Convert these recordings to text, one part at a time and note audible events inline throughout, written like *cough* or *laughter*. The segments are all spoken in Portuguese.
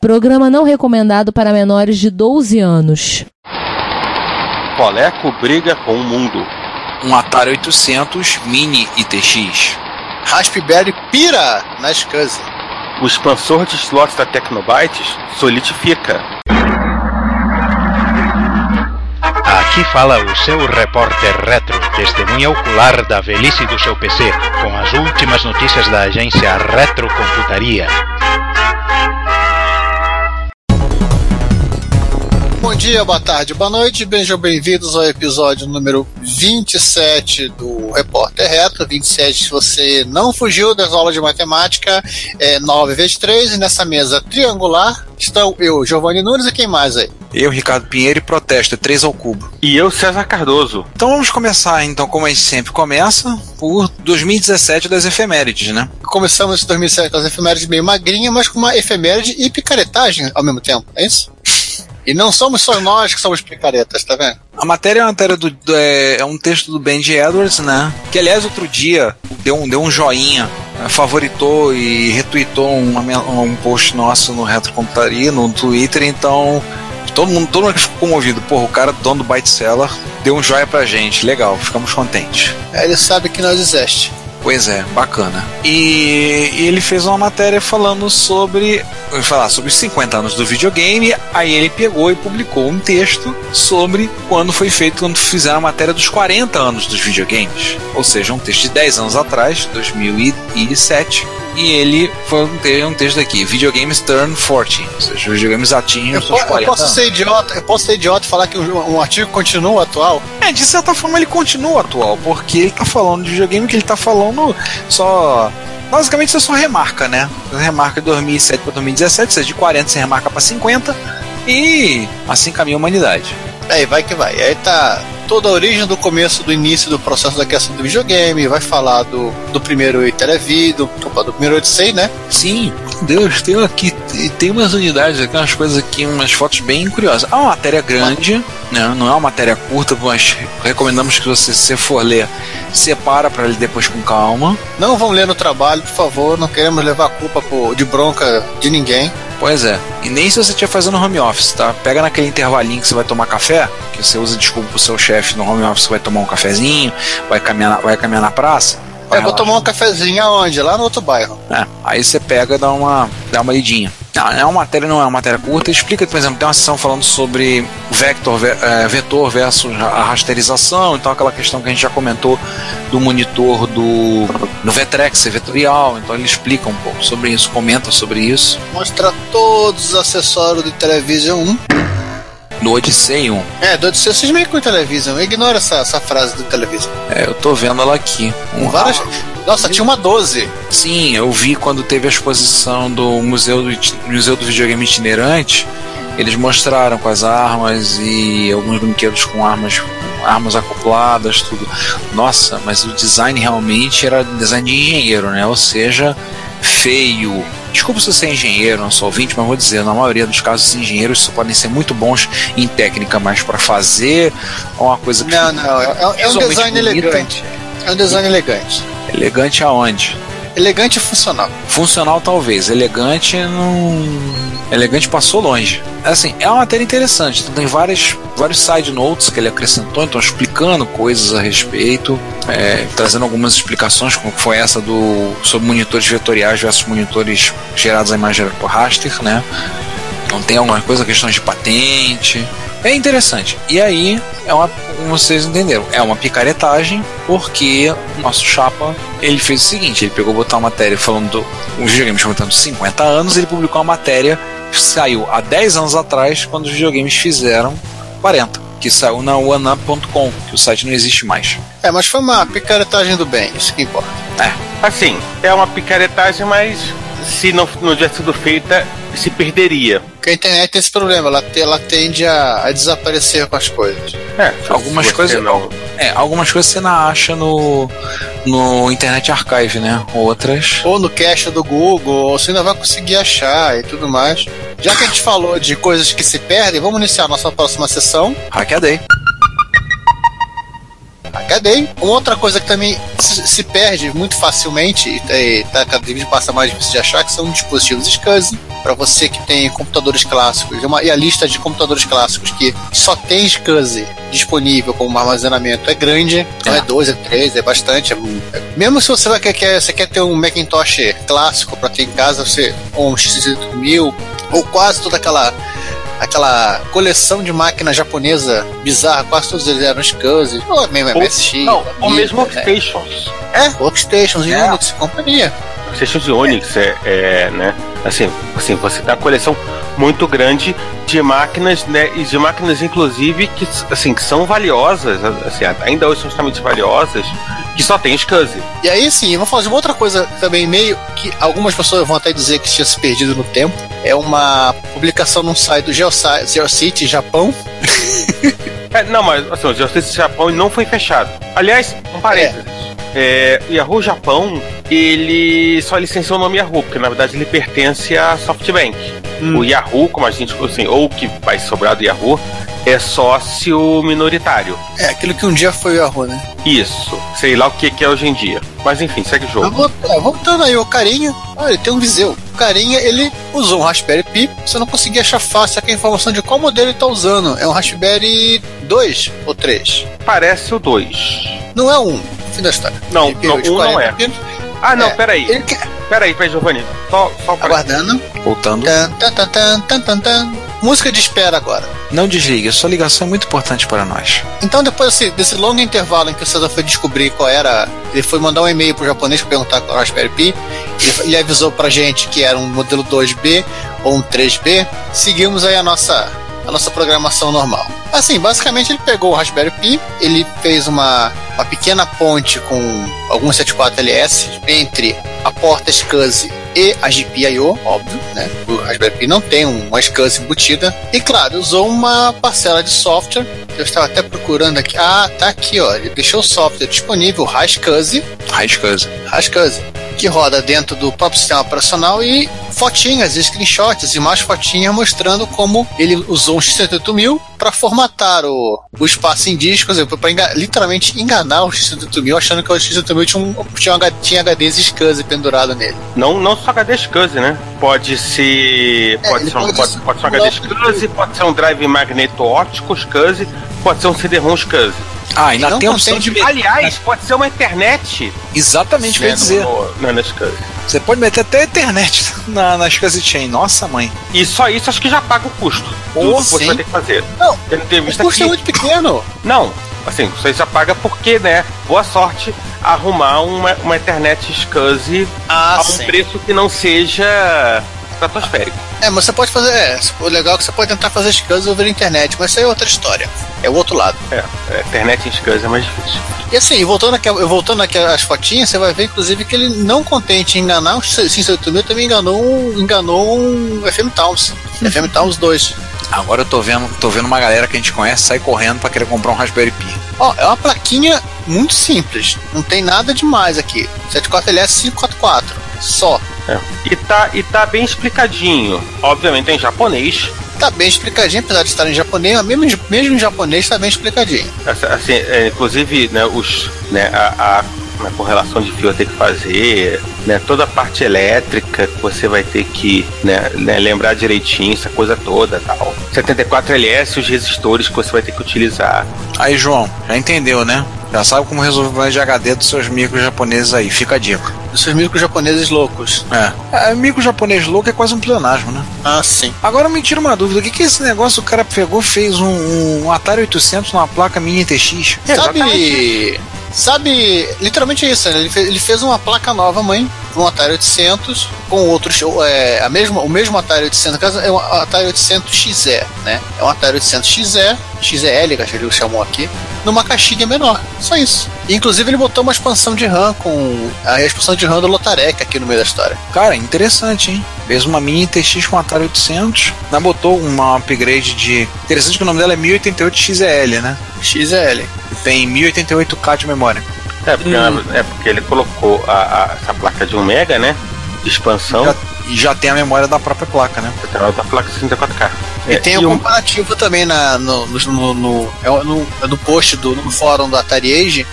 Programa não recomendado para menores de 12 anos. Coleco briga com o mundo. Um Atari 800 Mini ITX. Raspberry pira na SCSI. O expansor de slots da Tecnobytes solidifica. Aqui fala o seu repórter retro, testemunha ocular da velhice do seu PC, com as últimas notícias da agência Retrocomputaria. Bom dia, boa tarde, boa noite, sejam bem-vindos ao episódio número 27 do Repórter Retro. 27, se você não fugiu das aulas de matemática, é 9 vezes 3, e nessa mesa triangular estão eu, Giovanni Nunes, e quem mais aí? Eu, Ricardo Pinheiro, e protesto, é 3 ao cubo. E eu, César Cardoso. Então vamos começar, então, como a gente sempre começa, por 2017 das efemérides, né? Começamos esse 2007 com as efemérides meio magrinha, mas com uma efeméride e picaretagem ao mesmo tempo, é isso? E não somos só nós que somos picaretas, tá vendo? A matéria é uma matéria do, do- é, é um texto do Benji Edwards, né? Que aliás outro dia deu um, deu um joinha, eh, favoritou e retweetou men- um post nosso no Retrocomputaria, no Twitter, então todo mundo, todo mundo que ficou comovido, porra, o cara dono do Byte Seller deu um joia pra gente, legal, ficamos contentes. Aí Ele sabe que nós existe. Pois é, bacana. E, e ele fez uma matéria falando sobre. falar sobre os 50 anos do videogame. Aí ele pegou e publicou um texto sobre quando foi feito, quando fizeram a matéria dos 40 anos dos videogames. Ou seja, um texto de 10 anos atrás, 2007. E ele foi um, um texto aqui: Videogames Turn 40. Ou seja, os videogames atingem Eu, po- eu 40 posso ser idiota, eu posso ser idiota e falar que um, um artigo continua atual? É, de certa forma ele continua atual, porque ele tá falando de videogame que ele tá falando só. Basicamente você só remarca, né? Você remarca de 2007 para 2017, seja de 40 você remarca para 50 e assim caminha a humanidade. Aí vai que vai. Aí tá toda a origem do começo, do início do processo da criação do videogame, vai falar do, do primeiro Iteravi, do, do primeiro Odyssey, né? Sim, Deus, tem aqui, tem umas unidades aqui, umas coisas aqui, umas fotos bem curiosas. É uma matéria grande, né? não é uma matéria curta, mas recomendamos que você, se for ler, separa para ler depois com calma. Não vão ler no trabalho, por favor, não queremos levar a culpa por- de bronca de ninguém. Pois é. E nem se você estiver fazendo home office, tá? Pega naquele intervalinho que você vai tomar café, que você usa desculpa pro seu chefe no home office, vai tomar um cafezinho, vai caminhar vai caminhar na praça. Eu vou tomar um cafezinho aonde? Lá no outro bairro. É, aí você pega e dá uma, dá uma lidinha. Não, é uma matéria, não é uma matéria curta. Explica, por exemplo, tem uma sessão falando sobre vector, ve- eh, vetor versus a rasterização, então aquela questão que a gente já comentou do monitor do, do Vtrex é vetorial, então ele explica um pouco sobre isso, comenta sobre isso. Mostra todos os acessórios do Television 1. No Odyssey 1. É, do Odyssey vocês meio com o Television. Ignora essa, essa frase do Television. É, eu tô vendo ela aqui. Um Várias... Nossa, tinha uma 12. Sim, eu vi quando teve a exposição do Museu do, Museu do Videogame Itinerante. Eles mostraram com as armas e alguns brinquedos com armas, armas acopladas, tudo. Nossa, mas o design realmente era design de engenheiro, né? Ou seja, feio. Desculpa se você é engenheiro, não sou ouvinte, mas vou dizer, na maioria dos casos, os engenheiros só podem ser muito bons em técnica, mas para fazer é uma coisa que Não, não, é, é um design bonita. elegante. É um design elegante. elegante aonde? Elegante e funcional. Funcional talvez, elegante não. Elegante passou longe. Assim, é uma matéria interessante. Então tem várias, vários side notes que ele acrescentou, então explicando coisas a respeito, é, trazendo algumas explicações, como foi essa do sobre monitores vetoriais versus monitores gerados a imagem por raster, né? Então tem alguma coisa, questões de patente. É interessante. E aí, é uma, como vocês entenderam, é uma picaretagem, porque o nosso chapa ele fez o seguinte: ele pegou, botou uma matéria falando do. Os videogames contando 50 anos, ele publicou uma matéria que saiu há 10 anos atrás, quando os videogames fizeram 40, que saiu na oneup.com, que o site não existe mais. É, mas foi uma picaretagem do bem, isso que importa. Assim, é uma picaretagem, mas se não, não tivesse sido feita, se perderia. Porque a internet tem esse problema, ela, ela tende a, a desaparecer com as coisas. É, Algumas coisas- Não, É, algumas coisas você não acha no, no Internet Archive, né? Outras. Ou no cache do Google, ou você ainda vai conseguir achar e tudo mais. Já que a gente falou de coisas que se perdem, vamos iniciar a nossa próxima sessão. Hackeadei. HD. Uma outra coisa que também se, se perde muito facilmente e tá cada vez passa mais difícil de achar que são dispositivos SCSI para você que tem computadores clássicos. Uma, e a lista de computadores clássicos que só tem SCSI disponível como armazenamento é grande, não é, é dois, é três, é bastante. É, é, mesmo se você vai, quer, você quer ter um Macintosh clássico para ter em casa, você, ou um X8000, ou quase toda aquela aquela coleção de máquina japonesa bizarra, quase todos eles eram SCSI, ou mesmo MSX. Não, ou mesmo Workstations. É, Workstations, é. Unix, companhia. Workstations e Unix, é, é, né? Assim, assim, você uma coleção muito grande de máquinas, né? E de máquinas, inclusive, que, assim, que são valiosas, assim, ainda hoje são extremamente valiosas, que só tem SCSI. E aí sim, vamos falar de uma outra coisa também meio que algumas pessoas vão até dizer que tinha se perdido no tempo. É uma publicação num site do GeoCity Japão. *laughs* é, não, mas assim, o GeoCity Japão não foi fechado. Aliás, um parênteses. É. É, Yahoo Japão, ele só licenciou o nome Yahoo, porque na verdade ele pertence à SoftBank. Hum. O Yahoo, como a gente, assim, ou que vai sobrar do Yahoo, é sócio minoritário. É, aquilo que um dia foi o Yahoo, né? Isso. Sei lá o que, que é hoje em dia. Mas enfim, segue o jogo. É, voltando aí, o carinha, olha, tem um Viseu. O carinha, ele usou um Raspberry Pi, você não conseguia achar fácil a informação de qual modelo ele tá usando. É um Raspberry 2 ou 3? Parece o 2. Não é um, fim da história. Não, não um não é. Pinos. Ah, não, é, peraí. Ele quer... Peraí, peraí, Giovanni. Só, só Aguardando. Voltando. Tan, tan, tan, tan, tan, tan. Música de espera agora. Não desligue, sua ligação é muito importante para nós. Então, depois desse, desse longo intervalo em que o César foi descobrir qual era. Ele foi mandar um e-mail pro japonês para perguntar qual era o Raspberry Pi. Ele, ele avisou pra gente que era um modelo 2B ou um 3B. Seguimos aí a nossa a nossa programação normal. Assim, basicamente ele pegou o Raspberry Pi, ele fez uma, uma pequena ponte com alguns 74LS entre a porta SCSI e a GPIO, óbvio, né? O Raspberry Pi não tem uma SCSI embutida. E claro, usou uma parcela de software. Eu estava até procurando aqui. Ah, tá aqui, ó. Ele deixou o software disponível, RASCSI. RASCSI. RASCSI que roda dentro do próprio sistema operacional e fotinhas, screenshots e mais fotinhas mostrando como ele usou um X78000 para formatar o, o espaço em discos, para enga literalmente enganar o X78000, achando que o X78000 tinha, um, tinha, um, tinha HDs SCSI pendurado nele. Não, não só HD SCSI, né? Pode ser. É, pode, ser um, pode, pode, ser um HD SCSI, pode ser um drive magneto óptico SCSI, pode ser um CD-ROM SCSI. Ah, ainda tem a opção de. Aliás, pode ser uma internet. Exatamente, quer dizer. No, no, Você pode meter até a internet *laughs* na, na SCSI Chain. Nossa, mãe. E só isso acho que já paga o custo. Ou você vai ter que fazer. Não, o custo é muito pequeno. Não, assim, você já paga porque, né? Boa sorte arrumar uma, uma internet SCSI ah, a um sim. preço que não seja estratosférico. É, mas você pode fazer. É, o legal é que você pode tentar fazer scans over a internet, mas isso aí é outra história. É o outro lado. É, é internet em scans é mais difícil. E assim, voltando aqui, voltando aqui às fotinhas, você vai ver, inclusive, que ele não contente em enganar o Sim mil também enganou um, enganou um FM Towns. *laughs* FM Towns 2. Agora eu tô vendo, tô vendo uma galera que a gente conhece sair correndo para querer comprar um Raspberry Pi. Ó, é uma plaquinha muito simples. Não tem nada demais aqui. 74LS 544. Só. É. E, tá, e tá bem explicadinho. Obviamente em japonês. Tá bem explicadinho, apesar de estar em japonês, mesmo, mesmo em japonês tá bem explicadinho. Assim, é, inclusive, né, os, né, a, a na correlação de fio vai ter que fazer, né, toda a parte elétrica que você vai ter que né, né, lembrar direitinho, essa coisa toda tal. 74LS, os resistores que você vai ter que utilizar. Aí, João, já entendeu, né? Já sabe como resolver o problema de HD dos seus micros japoneses aí, fica a dica. Dos seus micros japoneses loucos. É. é micro japonês louco é quase um pleonasmo, né? Ah, sim. Agora me tira uma dúvida: o que, que é esse negócio? O cara pegou, fez um, um Atari 800 numa placa mini TX? Sabe. Sabe, literalmente isso, né? ele, fez, ele fez uma placa nova, mãe, um Atari 800 com outros, é, a mesma, o mesmo Atari 800, no caso é um Atari 800 XE, né? É um Atari 800 XE, XEL, que ele chamou aqui, numa caixinha menor, só isso. E, inclusive ele botou uma expansão de RAM com a expansão de RAM do Lotarek aqui no meio da história. Cara, interessante, hein? Fez uma mini TX com Atari 800, né? botou uma upgrade de... Interessante que o nome dela é 1088 XEL, né? XEL. Tem 1088K de memória. É, porque, hum. é porque ele colocou a, a, essa placa de 1 mega, né? De expansão. Já, e já tem a memória da própria placa, né? Tem a da placa 64K. E tem e um um- comparativo também na, no, no, no, no, é no, é post do no fórum do Atari Age.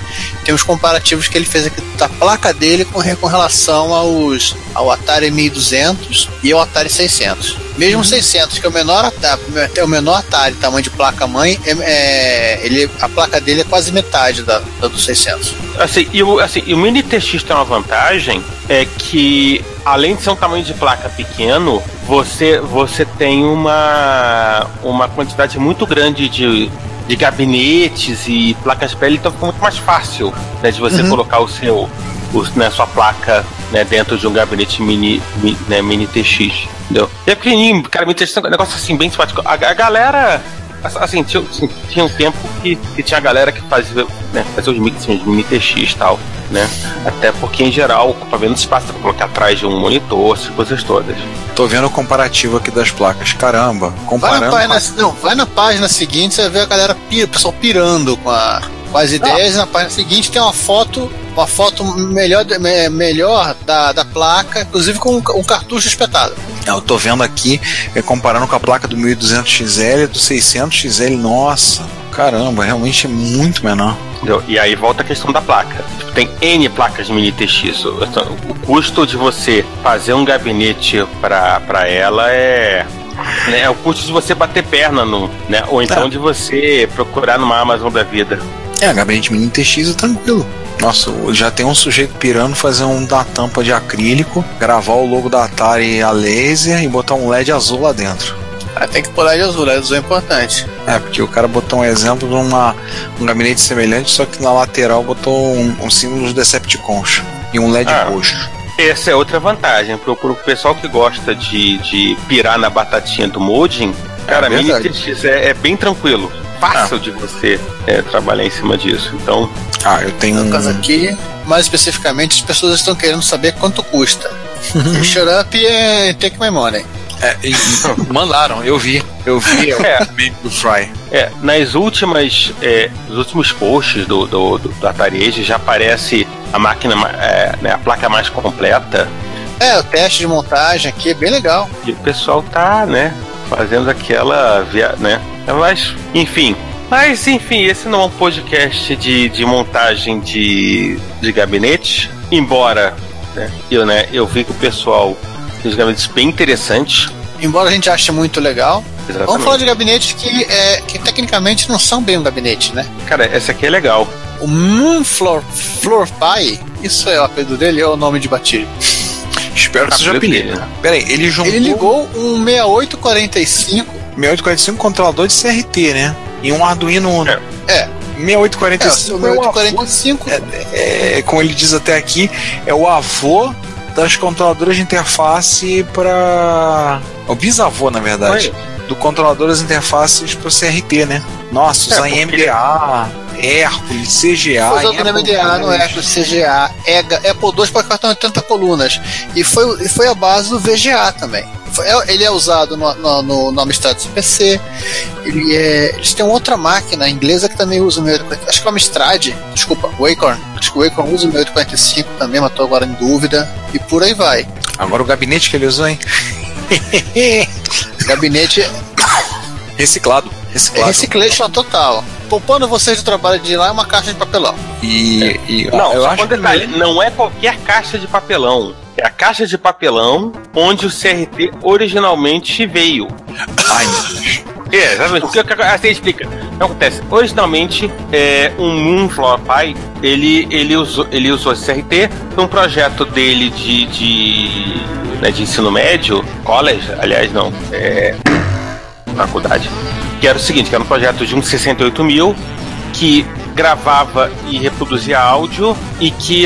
Tem os comparativos que ele fez aqui da placa dele com, com relação aos, ao Atari 1200 e ao Atari 600. Mesmo o 600, que é o menor Atari, é o menor Atari, tamanho de placa-mãe, é, é- ele, a placa dele é quase metade da, da do 600. Assim, e o, assim, e o Mini TX tem uma vantagem, é que além de ser um tamanho de placa pequeno, você, você tem uma, uma quantidade muito grande de, de gabinetes e placas de pele, então fica muito mais fácil né, de você Uhum. colocar o seu, o, né, sua placa né, dentro de um gabinete mini, mi- né, mini TX. Entendeu? E é pequenininho, cara, mini TX é um negócio assim bem simpático. A, a galera. Assim, tinha, assim, tinha um tempo que, que tinha a galera que fazia, né, fazia os mix de mini TX e tal, né? Até porque, em geral, ocupa menos espaço pra colocar atrás de um monitor, essas coisas todas. Tô vendo o comparativo aqui das placas. Caramba, Vai na, comparando. página, não, vai na página seguinte, você vai ver a galera, pi- o pessoal pirando com, a- com as ideias. Na página seguinte tem uma foto, uma foto melhor, me- melhor da, da placa, inclusive com um, ca- um cartucho espetado. Eu tô vendo aqui, é, comparando com a placa do 1200XL, do 600XL. Nossa, caramba, realmente é muito menor. Entendeu? E aí volta a questão da placa. Tipo, tem N placas mini TX. O, o custo de você fazer um gabinete pra, pra ela é. né, é o custo de você bater perna no. Né, ou então É. de você procurar numa Amazon da vida. É, gabinete mini TX é tranquilo. Nossa, já tem um sujeito pirando fazer um da tampa de acrílico, gravar o logo da Atari a laser e botar um LED azul lá dentro. Aí tem que pular de azul, LED azul é importante. É, porque o cara botou um exemplo de uma, um gabinete semelhante, só que na lateral botou um, um símbolo dos Decepticons e um LED Ah. roxo. Essa é outra vantagem. Pro, pro pessoal que gosta de, de pirar na batatinha do modding, cara, mini verdade. TX é, é bem tranquilo. Fácil de você é, trabalhar em cima disso. Então, Ah, eu tenho No caso aqui, mais especificamente, as pessoas estão querendo saber quanto custa. *laughs* Shut up e take my money. É, e- mandaram, eu vi. Eu vi o É. meme do Fry. É, nas últimas, é, nos últimos posts do, do, do, do Atari Age já aparece a máquina, é, né, a placa mais completa É, o teste de montagem aqui é bem legal. e o pessoal tá, né, fazendo aquela, via, né, mas, enfim. Mas, enfim, esse não é um podcast de, de montagem de, de gabinete, embora, né, eu, né, eu vi que o pessoal os gabinetes bem interessantes. Embora a gente ache muito legal. Vamos Exatamente. falar de gabinetes que, é, que tecnicamente não são bem um gabinete, né? Cara, essa aqui é legal. O Moon Floor, Floor Pie, isso é o apelido dele ou é o nome de batilha? Espero que seja Apelido né? Peraí, ele juntou Ele ligou um 6845. 6845 controlador de CRT, né? E um Arduino Uno. É. É, é, o 6845 seu é, o avô, 6845 é, como ele diz até aqui, é o avô das controladoras de interface para. É o bisavô, na verdade. Do controladoras de interfaces para CRT, né? Nossa, É, usa MDA, Hércules, CGA. Foi usado no Apple MDA, no. Hércules, CGA, EGA, Apple II para cartão de 80 colunas. E foi, e foi a base do VGA também. Foi- é- ele é usado no, no, no, no Amstrad CPC. Ele é, eles têm outra máquina inglesa que também usa o 6845. Acho que é o Amstrad, desculpa, o Acorn. Acho que o Acorn usa o 6845 também, mas estou agora em dúvida. E por aí vai. Agora o gabinete que ele usou, hein? *laughs* Gabinete Reciclado. é Reciclado. reciclation total. Poupando vocês do trabalho de ir lá é uma caixa de papelão. E, e Não, eu só acho um detalhe, não é qualquer caixa de papelão. É a caixa de papelão onde o CRT originalmente veio. Ai, meu Deus. É, exatamente. Porque, assim explica. O que acontece? Originalmente, é, um Moonflower Pi, ele, ele, usou, ele usou esse CRT num projeto dele de, de, né, de ensino médio, college, aliás, não, é, faculdade, que era o seguinte, que era um projeto de um 68 mil, que gravava e reproduzia áudio e que,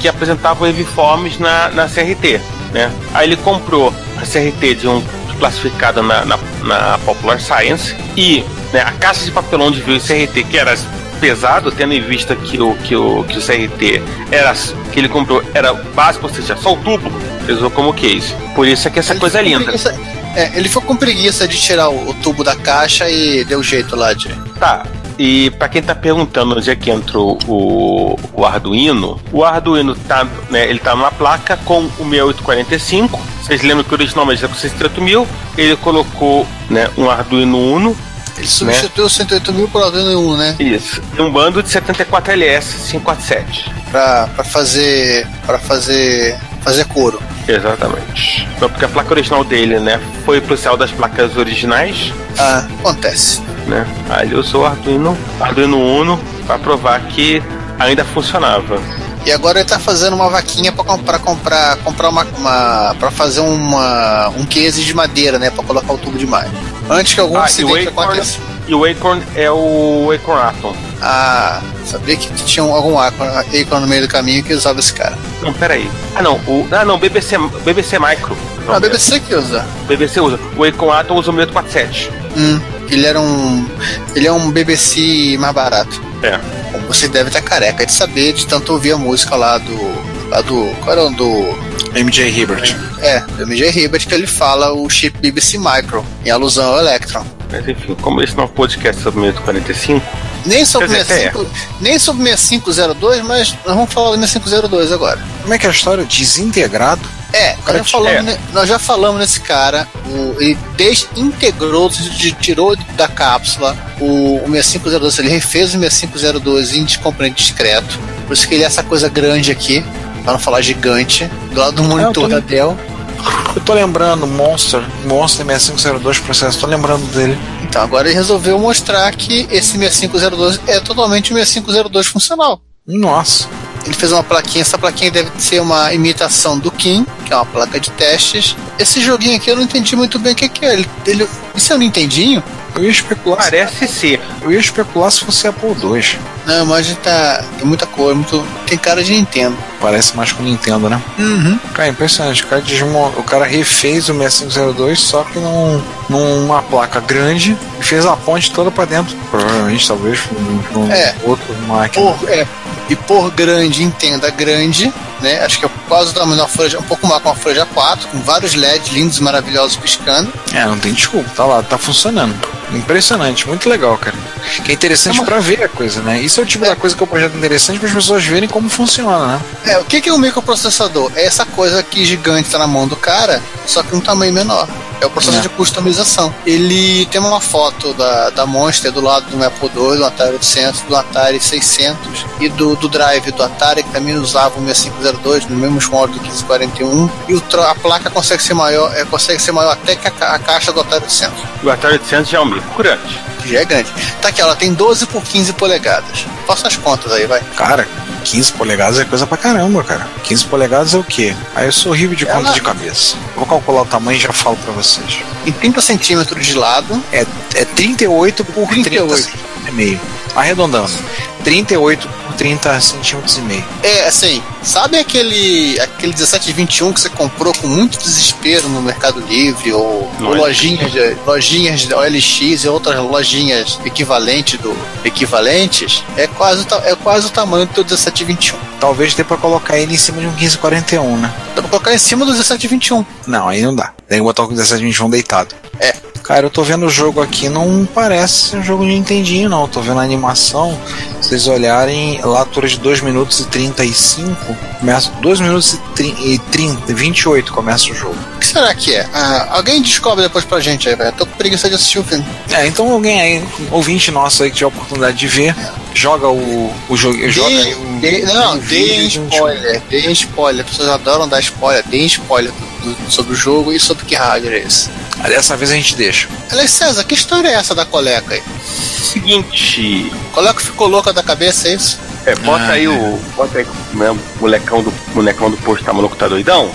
que apresentava waveforms na, na CRT. Né? Aí ele comprou a CRT de um classificada na, na, na Popular Science e né, a caixa de papelão de veio CRT que era pesado, tendo em vista que o, que o, que o CRT era, que ele comprou era básico, ou seja, só o tubo, ele usou como case. Por isso é que essa Ele coisa é linda. preguiça- é, ele ficou com preguiça de tirar o, o tubo da caixa e deu jeito lá de. Tá, E para quem tá perguntando onde é que entra o, o Arduino, o Arduino tá, né, ele tá numa placa com o 6845. Vocês lembram que originalmente era com 68000, ele colocou, né, um Arduino Uno Ele substituiu o 108 mil por Arduino 1, né? isso, e um bando de 74LS 547. Pra, pra fazer. para fazer. fazer couro. Exatamente. Então, porque a placa original dele, né, foi pro céu das placas originais, Ah, acontece. né? Aí ele usou o Arduino, Arduino Uno para provar que ainda funcionava. E agora ele tá fazendo uma vaquinha pra comprar, comprar, comprar uma, uma para fazer uma um case de madeira, né, Pra colocar o tubo de malha. Antes que algum Ah, o acidente aconteça. e o Acorn é o Acorn Atom. Ah, sabia que tinha um- algum Acorn Acorn no meio do caminho que usava esse cara. Não, peraí. Ah, não. O, ah, não. BBC, BBC Micro. Ah, a BBC que usa. BBC usa. O Acorn Atom usa o 6847. Hum, ele era um ele é um BBC mais barato. É. Bom, Você deve estar careca de saber de tanto ouvir a música lá do lá do qual era o do MJ Hibbert. é, do MJ Hibbert que ele fala o chip BBC Micro em alusão ao Electron. Mas enfim, como esse não é um podcast sobre o 6845, Nem sobre, dizer, 65, nem sobre 6502, mas nós vamos falar do 6502 agora. Como é que é a história? Desintegrado? É, nós já, É. falamos, ne- nós já falamos nesse cara, o, ele desintegrou, de- tirou da cápsula o, o 6502, ele refez o 6502 em descomponente discreto, por isso que ele é essa coisa grande aqui, para não falar gigante, do lado do monitor tô- da Dell. Eu tô lembrando, Monster, Monster 6502 processo, tô lembrando dele. Então agora ele resolveu mostrar que esse 6502 é totalmente o 6502 funcional. Nossa. Ele fez uma plaquinha, essa plaquinha deve ser uma imitação do Kim, que é uma placa de testes. Esse joguinho aqui eu não entendi muito bem o que, que é. Ele, ele, isso é um Nintendinho? Eu ia especular. parece ser. Eu ia especular se fosse Apple II. Não, mas tá. Tem muita cor, muito. Tem cara de Nintendo. Parece mais com o Nintendo, né? Uhum. Cara, impressionante. O cara, desmon... o cara refez o 6502 só que num, numa placa grande e fez a ponte toda pra dentro. Provavelmente, talvez, com com É. outro máquina. Por, é, e por grande, entenda grande, né? Acho que é quase o tamanho uma folha, um pouco mais com uma folha A4, com vários LEDs lindos e maravilhosos piscando. É, não tem desculpa. Tá lá, tá funcionando. Impressionante, muito legal, cara. Que é interessante É uma- pra ver a coisa, né? Isso é o tipo É. da coisa que eu projeto interessante para as pessoas verem como funciona, né? É, o que que é um microprocessador? É essa coisa aqui gigante tá na mão do cara, só que um tamanho menor. É o processo É. de customização. Ele tem uma foto da, da Monster do lado do Apple II, do Atari 800, do Atari 600 e do, do Drive do Atari, que também usava o 6502, no mesmo molde do 1541. E o, tro- a placa consegue ser maior, é, consegue ser maior até que a, ca- a caixa do Atari 800, O Atari 800 já é um grande. que já é grande. Tá aqui, ela tem 12 por 15 polegadas. Faça as contas aí, vai. Cara, 15 polegadas é coisa pra caramba, cara. 15 polegadas é o quê? Aí eu sou horrível de Ela- conta de cabeça. Vou calcular o tamanho e já falo pra vocês. Em 30 centímetros de lado, É, é 38 por 38. 30 centímetros e meio. Arredondando. 38 por 30 centímetros e meio. É, assim, sabe aquele aquele 1721 que você comprou com muito desespero no Mercado Livre ou, lojinhas de, lojinhas de OLX e outras lojinhas equivalente do equivalentes? É quase é quase o tamanho do teu 1721. Talvez dê pra colocar ele em cima de um 1541, né? Dá pra colocar em cima do 1721. Não, aí não dá. Tem que botar o 1721 deitado. É. Cara, eu tô vendo o jogo aqui, não parece um jogo de Nintendinho, não. Eu tô vendo a animação. Se vocês olharem, lá altura de 2 minutos e 35, começa 2 minutos e, e 30, 28 começa o jogo. O que será que é? Ah, alguém descobre depois pra gente aí, velho. Tô com preguiça de assistir o filme. É, então alguém aí, ouvinte nosso aí que tiver a oportunidade de ver, joga o, o jogo. Joga aí o, Dê- não, deem spoiler, deem spoiler. As pessoas adoram dar spoiler, deem spoiler do- do- sobre o jogo e sobre que hardware é esse. Dessa vez a gente deixa. Aliás, César, que história é essa da coleca aí? Seguinte. Coleca ficou louca da cabeça, é isso? É, bota Ah, aí é. o. Bota aí né, o molecão do, bonecão do posto tá maluco, tá doidão?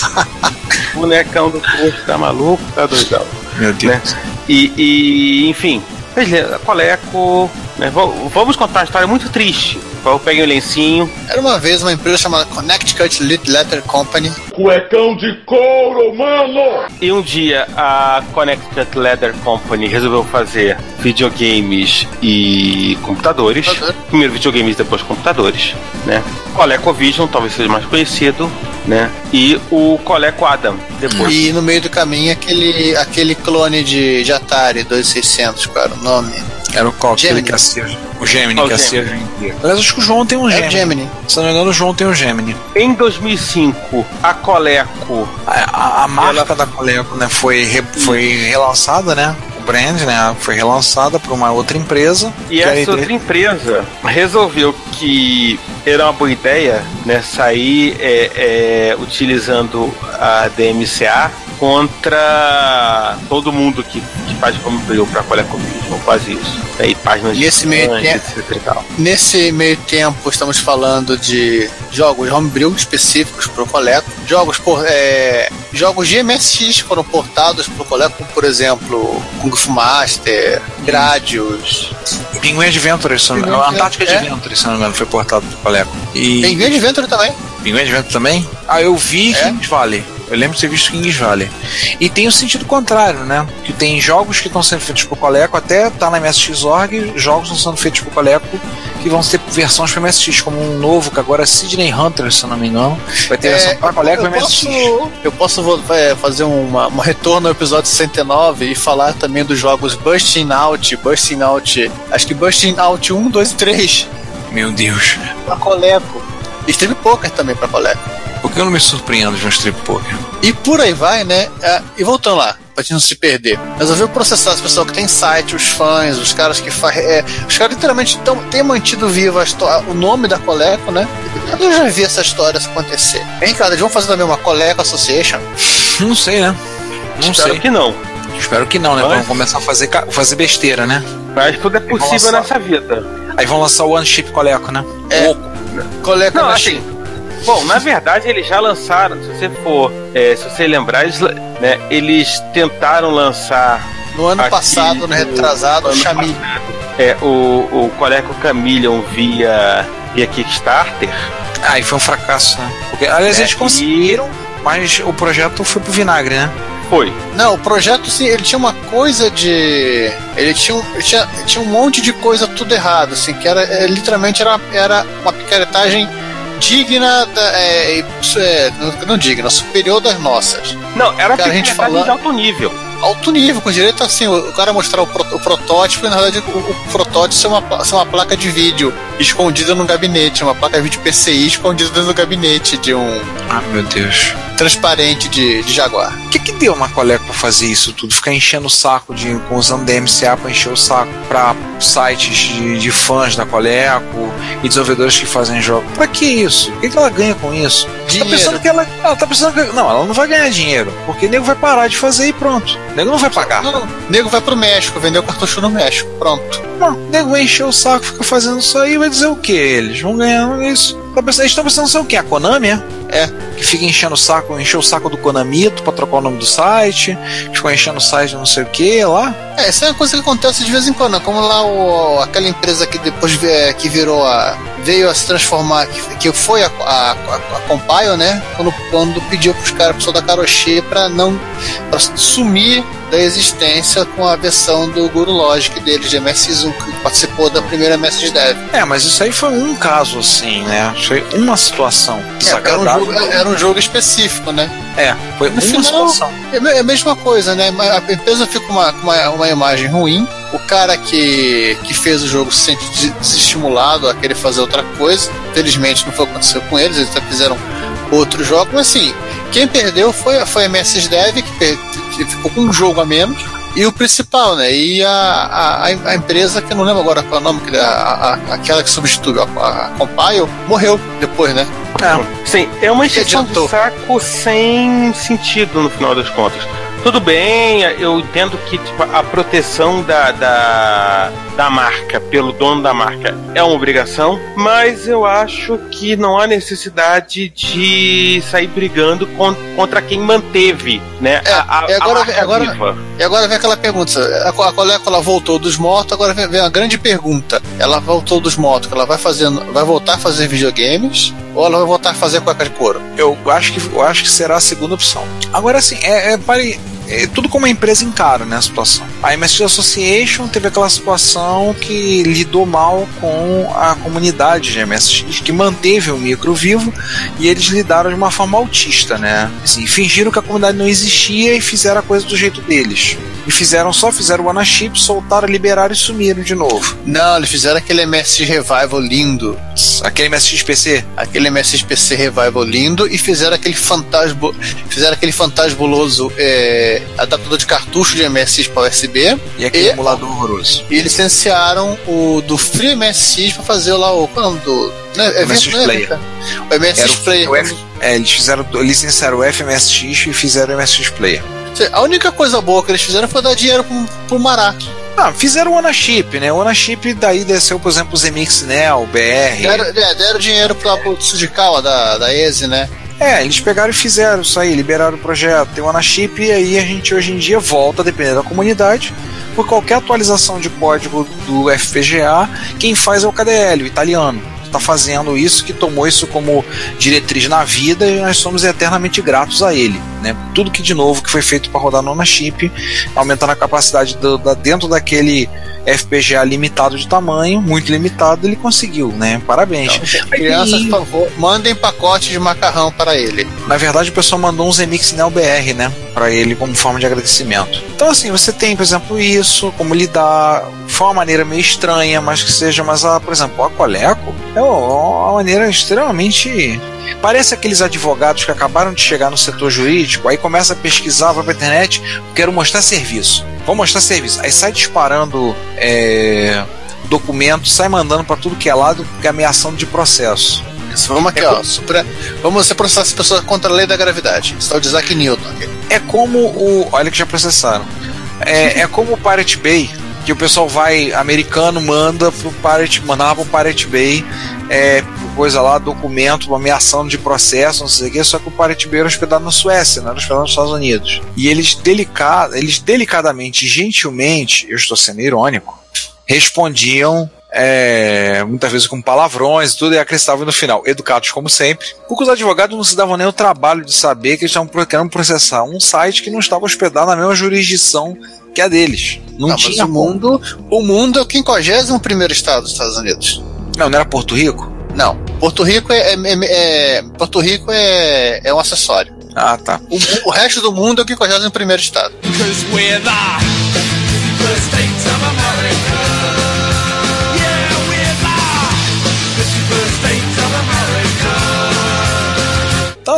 *laughs* bonecão do posto tá maluco, tá doidão. Meu Deus. Né? E, e enfim, beleza, Coleco. Né, vamos contar uma história muito triste. Eu peguei o lencinho. Era uma vez uma empresa chamada Connecticut Lit Letter Company. Cuecão de couro, mano! E um dia a Connecticut Leather Company resolveu fazer videogames e computadores. Computador. Primeiro videogames, depois computadores, né? ColecoVision, talvez seja mais conhecido, né? E o Coleco Adam, depois. E no meio do caminho aquele, aquele clone de, de Atari 2600, qual era o nome? Era o qual? Aquele Gemini. que. O Gemini Ah, o que. Aliás, acho que o João tem um É Gemini. Gemini. Se não me engano, o João tem um Gemini. Em 2005, a Coleco A, a- a marca Ela- da Coleco né, foi, re- foi relançada, né? O brand, né? Foi relançada por uma outra empresa. E essa aí- outra empresa resolveu que era uma boa ideia né, sair é, é, utilizando a DMCA contra todo mundo que, que faz homebrew para colecovismo, quase isso. Aí páginas E esse meio tempo- e. Nesse meio tempo, estamos falando de jogos homebrew específicos para o Coleco, jogos por é, jogos de MSX foram portados para o Coleco, como, por exemplo, Kung Fu Master, Gradius, Pinguim Adventure, Pinguim. Antártica Adventure, Adventure, se não me engano, foi portado pro Coleco. E Pinguim Adventure também. Pinguim Adventure também? Ah, eu vi É? Valley. Eu lembro de ter visto Kings Valley. E tem o sentido contrário, né? Que tem jogos que estão sendo feitos pro Coleco, até tá na MSX.org, jogos estão sendo feitos pro Coleco que vão ter versões para MSX, como um novo, que agora é Sidney Hunter, se eu não me engano. Vai ter versão para Coleco e É, MSX. eu posso é, fazer uma, um retorno ao episódio 69 e falar também dos jogos Busting Out, Busting Out, acho que Busting Out 1, 2 e 3 Meu Deus. para Coleco. E Stream Poker também para Coleco. Por que eu não me surpreendo de um strip poker? E por aí vai, né? É, e voltando lá, pra gente não se perder. Resolveu processar esse pessoal que tem site, os fãs, os caras que fazem. os caras literalmente tão, têm mantido vivo o nome da Coleco, né? Eu já vi essa história acontecer. Vem cá, eles vão fazer também uma Coleco Association. Não sei, né? Não Espero sei. que não. Espero que não, né? Mas- Vamos começar a fazer, fazer besteira, né? Mas tudo é possível Nossa. nessa vida. Aí vão lançar o One Chip Coleco, né? É. Coleco Não, assim. Bom, na verdade eles já lançaram, se você for, é, se você lembrar, eles, né, eles tentaram lançar No ano aqui passado, no retrasado, o Xami. é, o, o Coleco Chameleon via, via Kickstarter. Ah, e foi um fracasso, né? Porque, aliás, É, eles conseguiram, mas o projeto foi pro vinagre, né? Foi. Não, o projeto, sim, ele tinha uma coisa de. Ele tinha, um- ele tinha, tinha um monte de coisa tudo errado, assim, que era é, literalmente era, era uma picaretagem digna da. É, isso é, não, digna, superior das nossas. Não, era Cara, a gente picaretagem falando- de alto nível. Alto nível, com direito assim, o, cara mostrar o, pro- o protótipo e na verdade o, o protótipo ser uma, ser uma placa de vídeo escondida no gabinete, uma placa de vídeo PCI escondida dentro do gabinete de um Ah, meu Deus. transparente de, de Jaguar. O que que deu na Coleco pra fazer isso tudo? Ficar enchendo o saco, de, usando DMCA pra encher o saco pra sites de, de fãs da Coleco e desenvolvedores que fazem jogos. Pra que isso? O que, que ela ganha com isso? Tá Dinheiro. pensando que ela, ela tá pensando que. Não, ela não vai ganhar dinheiro, porque o nego vai parar de fazer e pronto. O nego não vai pagar. Não, o nego vai pro México, vendeu cartucho no México, pronto. Não, o nego vai encher o saco, fica fazendo isso aí, vai dizer o que? Eles vão ganhar isso. Pensando- Eles estão pensando ser o quê? A Konami, é? É. Que fica enchendo o saco, encheu o saco do Konamito pra trocar o nome do site, ficou enchendo o site não sei o que lá. É, isso é uma coisa que acontece de vez em quando, né? como lá o, aquela empresa que depois que virou a. veio a se transformar, que, que foi a, a, a, a Compile, né? Quando, quando pediu pros caras, pessoal da Karoshi, pra não. pra sumir da existência com a versão do Guru Logic deles, de MSX1, que participou da primeira MSX Dev. É, mas isso aí foi um caso assim, né? Foi uma situação É, era, um jogo, era um jogo específico, né? É, foi No uma final, situação. É a é a mesma coisa, né? A empresa fica com uma, uma, uma imagem ruim. O cara que, que fez o jogo se sente des- desestimulado a querer fazer outra coisa. Felizmente não foi o que aconteceu com eles, eles até fizeram outro jogo. Mas assim, quem perdeu foi, foi a MSX Dev, que, per- que ficou com um jogo a menos. E o principal, né? E a, a, a empresa, que eu não lembro agora qual é o nome, que é a, a- aquela que substituiu a, a Compile, morreu depois, né? É. Sim, é uma adiantou. de saco sem sentido no final das contas. Tudo bem, eu entendo que tipo, a proteção da, da, da marca pelo dono da marca é uma obrigação, mas eu acho que não há necessidade de sair brigando con- contra quem manteve né, É, a, a, e agora- a marca agora- viva. E agora vem aquela pergunta: a, a Coleco ela voltou dos mortos, agora vem, vem a grande pergunta: ela voltou dos mortos, que ela vai fazendo, vai voltar a fazer videogames ou ela vai voltar a fazer cueca de couro? Eu acho que eu acho que será a segunda opção. Agora assim, é, é, pare- é tudo como a empresa encara né, a situação. A MSX Association teve aquela situação que lidou mal com a comunidade de MSX, que manteve o micro vivo e eles lidaram de uma forma autista, né? Assim, fingiram que a comunidade não existia e fizeram a coisa do jeito deles. E fizeram só, fizeram o One Chip, soltaram, liberaram e sumiram de novo. Não, eles fizeram aquele MSX Revival lindo. Aquele MSX PC? Aquele MSX PC Revival lindo e fizeram aquele fantasma. Fizeram aquele fantasbuloso é, adaptador de cartucho de MSX para USB. E aquele e, emulador horroroso. E licenciaram o do Free MSX para fazer lá o. Qual é o nome do. Não, é, MSX não é, Player. O MSX Player. O F, é, eles fizeram, licenciaram o FMSX e fizeram o MSX Player. A única coisa boa que eles fizeram foi dar dinheiro pro, pro Mará. Ah, fizeram o Onachip, né? O Onachip daí desceu, por exemplo, o Zemix Nel, BR. Deram, é, deram dinheiro pra, pro Tsujikawa da, da EZE, né? É, eles pegaram e fizeram isso aí, liberaram o projeto, tem o Onachip, e aí a gente hoje em dia volta, dependendo da comunidade, por qualquer atualização de código do FPGA, quem faz é o KDL, o italiano está fazendo isso, que tomou isso como diretriz na vida e nós somos eternamente gratos a ele. Né? Tudo que de novo que foi feito para rodar no chip, aumentando a capacidade do, da, dentro daquele FPGA limitado de tamanho, muito limitado, ele conseguiu, né? Parabéns. Então, crianças, por favor, mandem pacote de macarrão para ele. Na verdade, o pessoal mandou um Zemix Neo BR, né? Para ele como forma de agradecimento. Então, assim, você tem, por exemplo, isso, como lidar. Foi uma maneira meio estranha, mas que seja, mas, a, por exemplo, a Coleco é uma maneira extremamente Parece aqueles advogados que acabaram de chegar no setor jurídico, aí começa a pesquisar, vai pra internet, quero mostrar serviço. Vou mostrar serviço. Aí sai disparando é, documentos, sai mandando para tudo que é lado, que é ameaçando de processo. Isso, vamos aqui, é ó. Supra... Vamos você processar essa pessoa contra a lei da gravidade. Isso é o Isaac Newton. Aqui. É como o. Olha que já processaram. É, é como o Pirate Bay, que o pessoal vai, americano, manda pro Pirate, mandava pro Pirate Bay é, coisa lá, documento, ameaçando de processo, não sei o que, só que o Bay era hospedado na Suécia, não era hospedado nos Estados Unidos. E eles, delicad, eles delicadamente, gentilmente, eu estou sendo irônico, respondiam é, muitas vezes com palavrões e tudo, e acrescentavam no final, educados como sempre. Porque os advogados não se davam nem o trabalho de saber que eles estavam querendo processar um site que não estava hospedado na mesma jurisdição que a deles. Não, não tinha o mundo. O mundo é o 51 primeiro estado dos Estados Unidos. Não, não era Porto Rico? Não. Porto Rico é, é, é, é Porto Rico é, é um acessório. Ah, tá. O, o resto do mundo é o 51 primeiro estado.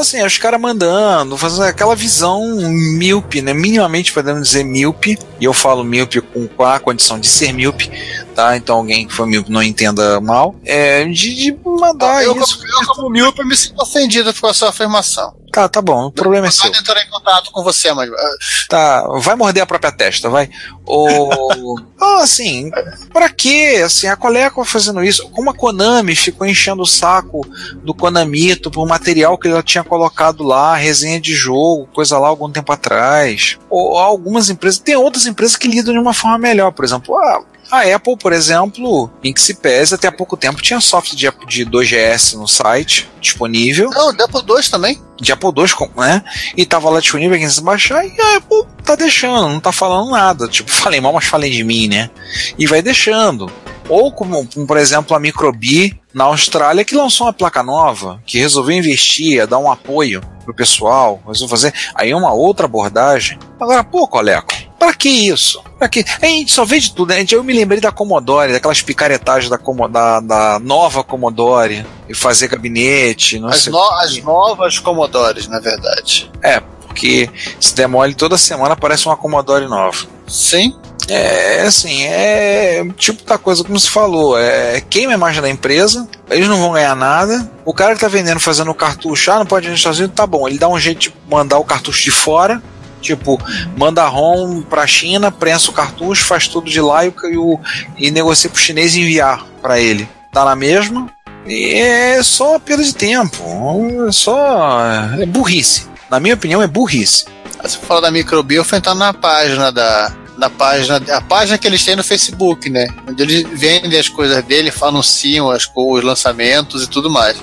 Assim, os caras mandando, fazendo aquela visão míope, né? Minimamente podemos dizer míope, e eu falo míope com a condição de ser míope, tá? Então alguém que foi míope não entenda mal. É, de, de mandar ah, eu, isso. Como, eu, como míope, me sinto ofendido com a sua afirmação. Tá, tá bom, o problema é seu. Pode entrar em contato com você, mas. Ah, tá, vai morder a própria testa, vai. O. *laughs* ah, assim, pra quê? Assim, a Coleco fazendo isso. Como a Konami ficou enchendo o saco do Konamito por material que ela tinha colocado lá, resenha de jogo, coisa lá algum tempo atrás. Ou algumas empresas. Tem outras empresas que lidam de uma forma melhor, por exemplo. Ah, a Apple, por exemplo, em que se pese, até há pouco tempo tinha software de, de 2GS no site disponível. Não, de Apple 2 também. De Apple 2, né? E tava lá disponível quem se baixar, e a Apple tá deixando, não tá falando nada. Tipo, *laughs* falei mal, mas falei de mim, né? E vai deixando. Ou como, como, por exemplo, a Microbi na Austrália, que lançou uma placa nova, que resolveu investir, dar um apoio pro pessoal, resolveu fazer. Aí uma outra abordagem. Agora, pô, Coleco, Pra que isso? Pra que? A gente só vê de tudo, né? Eu me lembrei da Commodore, daquelas picaretagens da, da, da nova Commodore, e fazer gabinete, não as sei. No, as novas Commodores, na verdade. É, porque se demole toda semana aparece uma Commodore nova. Sim. É assim, é tipo da coisa como se falou, é queima a imagem da empresa, eles não vão ganhar nada. O cara que tá vendendo fazendo o cartucho, ah, não pode vender sozinho, tá bom, ele dá um jeito de mandar o cartucho de fora, Tipo, manda ROM pra China, prensa o cartucho, faz tudo de lá e, o, e negocia pro chinês enviar para ele. Tá na mesma. E é só perda de tempo. É só. É burrice. Na minha opinião, é burrice. Você fala da Microbill, foi entrar na página da, na página, a página que eles têm no Facebook, né? Onde eles vendem as coisas dele, anunciam as, os lançamentos e tudo mais.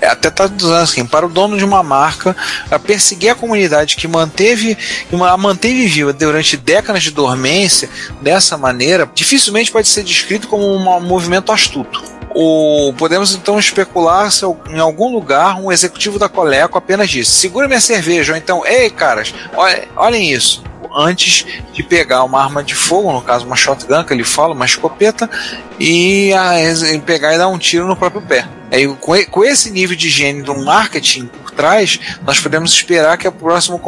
É, até tá dizendo assim, para o dono de uma marca, a perseguir a comunidade que manteve, a manteve viva durante décadas de dormência dessa maneira, dificilmente pode ser descrito como um movimento astuto. O, podemos então especular se em algum lugar um executivo da Coleco apenas disse: segura minha cerveja, ou então, ei caras, olhem isso antes de pegar uma arma de fogo, no caso uma shotgun que ele fala, uma escopeta, e a, pegar e dar um tiro no próprio pé. Aí, com, com esse nível de higiene do marketing por trás, nós podemos esperar que o próximo,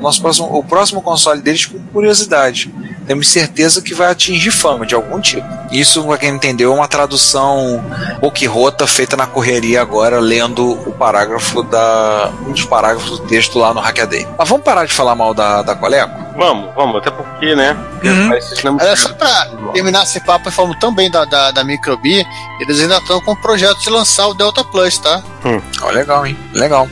nosso próximo, o próximo console deles com curiosidade. Temos certeza que vai atingir fama de algum tipo. Isso, para quem entendeu, é uma tradução rota feita na correria agora, lendo o parágrafo da. um dos parágrafos do texto lá no Hackaday. Mas vamos parar de falar mal da, da Coleco? Vamos, vamos, até porque, né? Uhum. Olha, só pra terminar esse papo, falando tão bem da, da, da Microbi, eles ainda estão com o projeto de lançar o Delta Plus, tá? Hum. Oh, legal, hein? Legal.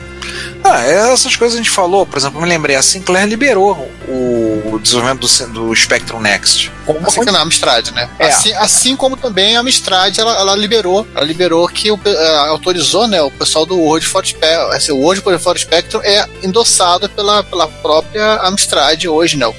Ah, essas coisas a gente falou, por exemplo, eu me lembrei, a Sinclair liberou o desenvolvimento do, do Spectrum Next. Como assim que não, a Amstrad, né? É. Assim, assim como também a Amstrad, ela, ela liberou, ela liberou que o, uh, autorizou, né, o pessoal do World for Spectrum, assim, o World for Spectrum é endossado pela, pela própria Amstrad hoje, né,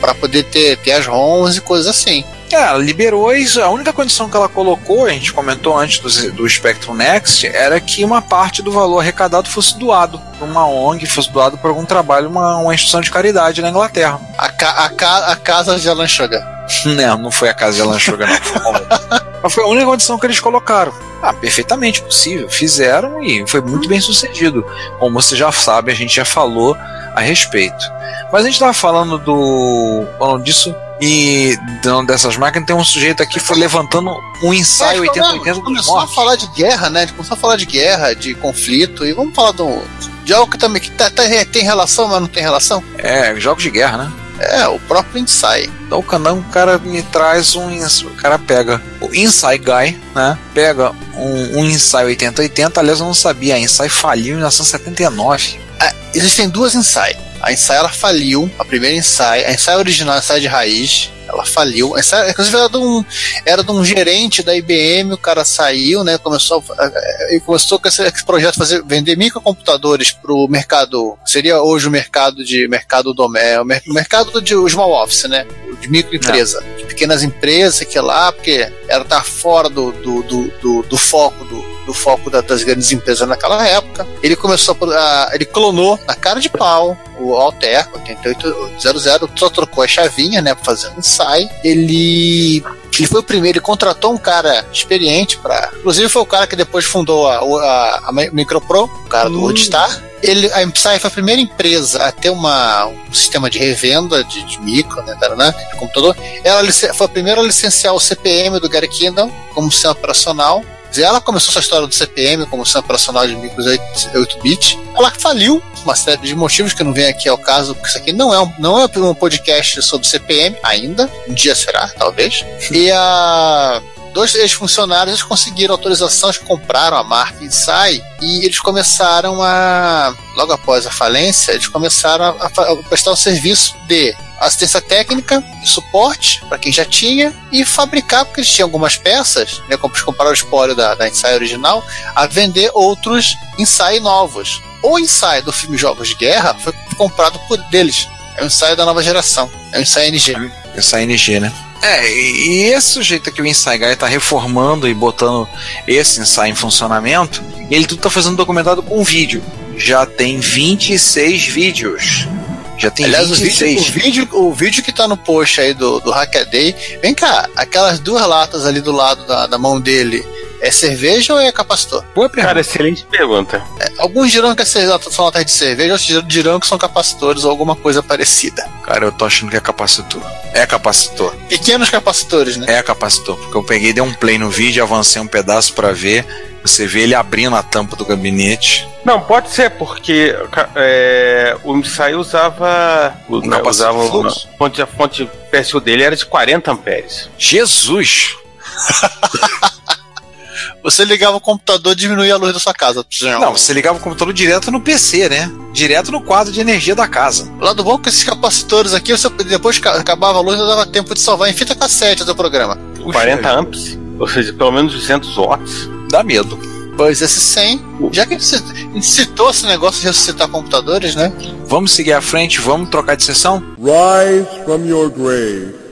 para poder ter, ter as ROMs e coisas assim. É, ela liberou isso. A única condição que ela colocou, a gente comentou antes do, do Spectrum Next, era que uma parte do valor arrecadado fosse doado para uma ONG, fosse doado para algum trabalho, uma, uma instituição de caridade na Inglaterra. A, ca, a, ca, a casa de Alan Sugar. *laughs* Não, não foi a casa de Alan Sugar, não. *laughs* Mas foi a única condição que eles colocaram. Ah, perfeitamente possível. Fizeram e foi muito bem sucedido. Como você já sabe, a gente já falou a respeito. Mas a gente estava falando do. falando disso e dessas máquinas tem um sujeito aqui foi levantando um ensaio 8080 dos começou a falar de guerra, né? Começou a falar de guerra, de conflito, e vamos falar do, de algo que também que tá, tá, tem relação, mas não tem relação. É, jogos de guerra, né? É, o próprio Inside. Então o canal, o cara me traz um. O cara pega o Inside Guy, né? Pega um, um Inside 8080. Aliás, eu não sabia, a Inside faliu em 1979. É, existem duas Inside. A Inside ela faliu, a primeira Inside, a Inside original, a Inside de raiz, ela faliu. Essa, inclusive era de, um, era de um gerente da IBM, o cara saiu, né? Começou, e começou com esse, esse projeto fazer vender microcomputadores para o mercado. Seria hoje o mercado de mercado doméstico, o mercado de small office, né? De microempresa, é. de pequenas empresas, que lá, porque ela tá fora do, do, do, do, do foco do do foco da, das grandes empresas naquela época. Ele começou a, ele clonou na cara de pau o Alter 8800, só trocou a chavinha, né, para fazer um ensaio. Ele ele foi o primeiro, ele contratou um cara experiente para, inclusive foi o cara que depois fundou a, a, a Micropro, o cara do Woodstar. Ele, a Psy foi a primeira empresa a ter uma, um sistema de revenda de, de micro, né, de computador. Ela foi a primeira a licenciar o CPM do Gary Kingdom como sistema operacional ela começou essa história do CPM como sistema operacional de micros 8-bit. Ela faliu, uma série de motivos que não vem aqui ao caso, porque isso aqui não é um, não é um podcast sobre CPM ainda. Um dia será, talvez. E a dois ex-funcionários conseguiram autorização, eles compraram a marca Insai e eles começaram a, logo após a falência, eles começaram a, a prestar um serviço de assistência técnica, suporte para quem já tinha e fabricar, porque eles tinham algumas peças, né, como comparar o espólio da, da Insai original, a vender outros Insai novos. O Insai do filme Jogos de Guerra foi comprado por deles. É um ensaio da nova geração. É um ensaio NG. Ensaio NG, né? É, e esse sujeito aqui, o Inside Guy, tá reformando e botando esse ensaio em funcionamento, ele tudo tá fazendo documentado com vídeo. Já tem 26 vídeos. Já tem Aliás, 26. O vídeo, o vídeo, o vídeo que tá no post aí do, do Hackaday, vem cá, aquelas duas latas ali do lado da, da mão dele, é cerveja ou é capacitor? Boa pergunta. Cara, excelente pergunta. É, alguns dirão que é são latas de cerveja, outros dirão que são capacitores ou alguma coisa parecida. Cara, eu tô achando que é capacitor. É capacitor. Pequenos capacitores, né? É capacitor, porque eu peguei, dei um play no vídeo, avancei um pedaço para ver. Você vê ele abrindo a tampa do gabinete. Não, pode ser, porque é, o Missai usava. Um né, usava a fonte, a fonte PSU dele era de 40 amperes. Jesus! *laughs* Você ligava o computador e diminuía a luz da sua casa. Não, você ligava o computador direto no PC, né? Direto no quadro de energia da casa. O lado bom que esses capacitores aqui, você, depois que acabava a luz, não dava tempo de salvar em fita cassete do programa. 40 amps, ou seja, pelo menos 200 watts. Dá medo. Pois esse 100, já que a gente citou esse negócio de ressuscitar computadores, né? Vamos seguir à frente, vamos trocar de sessão? Rise from your grave.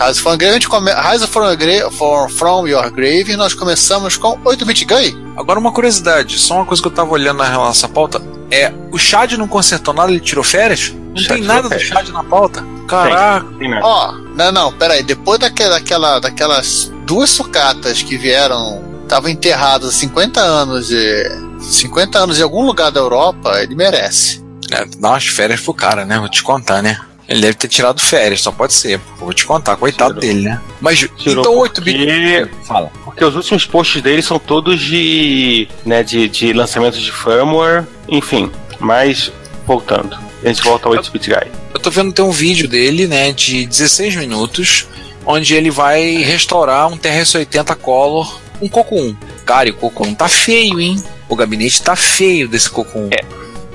Rise from, grave, a gente come... Rise from, grave, from, from Your Grave, nós começamos com 8-bit Gun. Agora uma curiosidade, só uma coisa que eu tava olhando na nossa pauta, é, o Chad não consertou nada, ele tirou férias? Não Chad tem nada do. Chad na pauta? Caraca. Tem nada. Ó, não, não, peraí. Depois daquela, daquela, daquelas duas sucatas que vieram, estavam enterradas há 50 anos de. 50 anos em algum lugar da Europa, ele merece. É, dá umas férias pro cara, né? Vou te contar, né? Ele deve ter tirado férias, só pode ser. Vou te contar, coitado Tirou. dele, né? Mas Tirou então 8 bit. porque- Fala. Porque os últimos posts dele são todos de, né, de, de lançamentos de firmware, enfim. Mas, voltando. A gente volta ao 8-bit guy. Eu tô vendo tem um vídeo dele, né, de 16 minutos, onde ele vai restaurar um TRS-80 Color, um Coco 1. Cara, e o Coco 1 tá feio, hein? O gabinete tá feio desse Coco 1. É.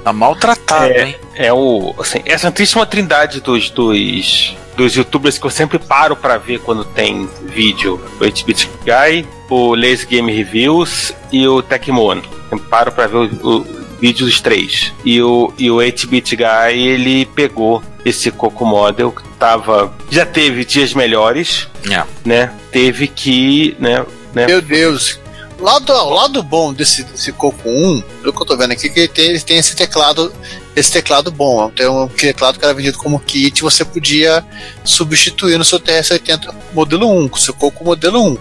Tá maltratado, É. hein? É o. Assim, é a santíssima trindade dos, dos, dos youtubers que eu sempre paro pra ver quando tem vídeo. O 8-bit guy, o Lazy Game Reviews e o Tecmono. Eu paro pra ver o, o vídeo dos três. E o, e o 8-bit guy, ele pegou esse Coco Model que tava. Já teve dias melhores, É. né? Teve que, né? né Meu Deus. Lado, o lado bom desse, desse Coco 1, pelo que eu tô vendo aqui, que ele tem, ele tem esse teclado esse teclado bom. Tem um teclado que era vendido como kit, você podia substituir no seu TRS-80 modelo 1, com seu Coco modelo 1.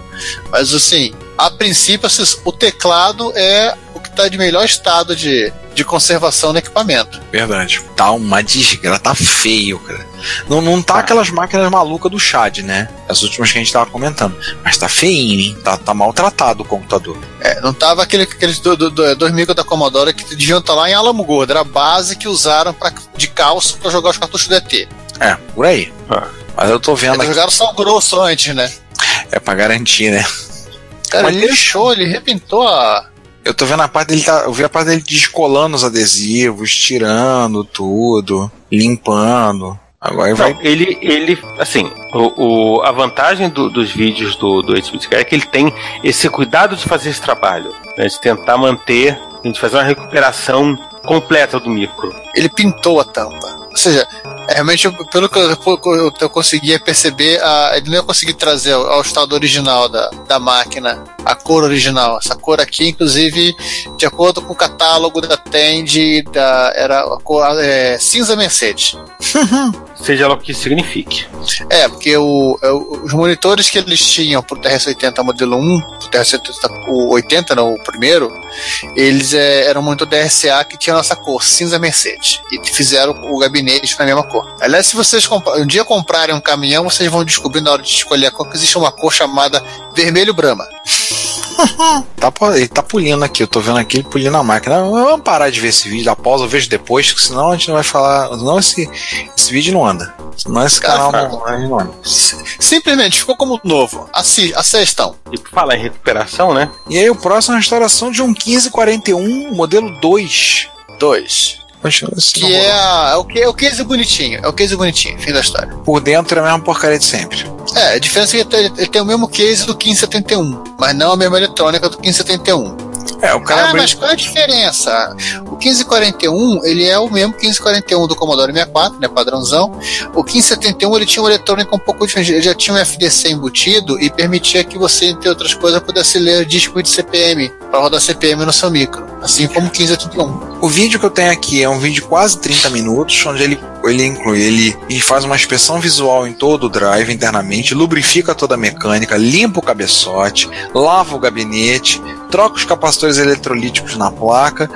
Mas assim, a princípio, o teclado é está de melhor estado de, de conservação no equipamento. Verdade. Tá uma desgraça, tá feio, cara. Não, não tá Tá. aquelas máquinas malucas do Chad, né? As últimas que a gente tava comentando. Mas tá feinho, hein? Tá, tá maltratado o computador. É, não tava aquele, aqueles do, do, do, dois micro da Commodore que deviam estar lá em Alamo Gordo. Era a base que usaram pra, de calço para jogar os cartuchos do ET. É, por aí. Ah. Mas eu tô vendo Eles aqui. jogaram sal grosso antes, né? É pra garantir, né? Cara, Mas ele lixou, ele arrebentou a. Eu tô vendo a parte dele, tá, eu vi a parte dele descolando os adesivos, tirando tudo, limpando. Agora ele vai. Não, ele, ele, assim, o, o- a vantagem do- dos vídeos do, do 8-Bit Guy é que ele tem esse cuidado de fazer esse trabalho, né, de tentar manter, de fazer uma recuperação completa do micro. Ele pintou a tampa. Ou seja, é, realmente, pelo que eu, eu, conseguia perceber, a, ele não ia conseguir trazer ao, ao estado original da, da máquina a cor original. Essa cor aqui, inclusive, de acordo com o catálogo da Tend, da, era a cor é, cinza Mercedes. *laughs* Seja lá o que isso signifique. É, porque é, o- os monitores que eles tinham pro TRS-80 modelo 1, pro TRS-80, o 80, não, o primeiro, eles é, eram um monitor DRCA que tinha a nossa cor, cinza Mercedes. E fizeram o gabinete na mesma cor. Aliás, se vocês um dia comprarem um caminhão, vocês vão descobrir na hora de escolher a cor que existe uma cor chamada vermelho Brahma. *laughs* Tá, ele tá pulindo aqui, eu tô vendo aqui ele pulindo a máquina. Vamos parar de ver esse vídeo, da pausa, eu vejo depois, senão a gente não vai falar. Senão esse, esse vídeo não anda. Senão esse Cara, canal cara. não, não anda. Simplesmente ficou como novo. Assi assistam. E por falar em recuperação, né? E aí o próximo é a restauração de um 1541, modelo 2. 2. Poxa, esse Que é, a, é, o, que- é o case bonitinho. É o case bonitinho, fim da história. Por dentro é a mesma porcaria de sempre. É, a diferença é que ele tem, ele tem o mesmo case do 1571, mas não a mesma eletrônica do 1571. É, o cara Ah, mas qual é a diferença? O 1541, ele é o mesmo 1541 do Commodore 64, né, padrãozão. O 1571, ele tinha uma eletrônica um pouco diferente, ele já tinha um FDC embutido e permitia que você, entre outras coisas, pudesse ler disco de CPM, para rodar CPM no seu micro, assim como o 1581. O vídeo que eu tenho aqui é um vídeo de quase 30 minutos, onde ele, ele inclui, ele, ele faz uma inspeção visual em todo o drive internamente, lubrifica toda a mecânica, limpa o cabeçote, lava o gabinete, troca os capacitores eletrolíticos na placa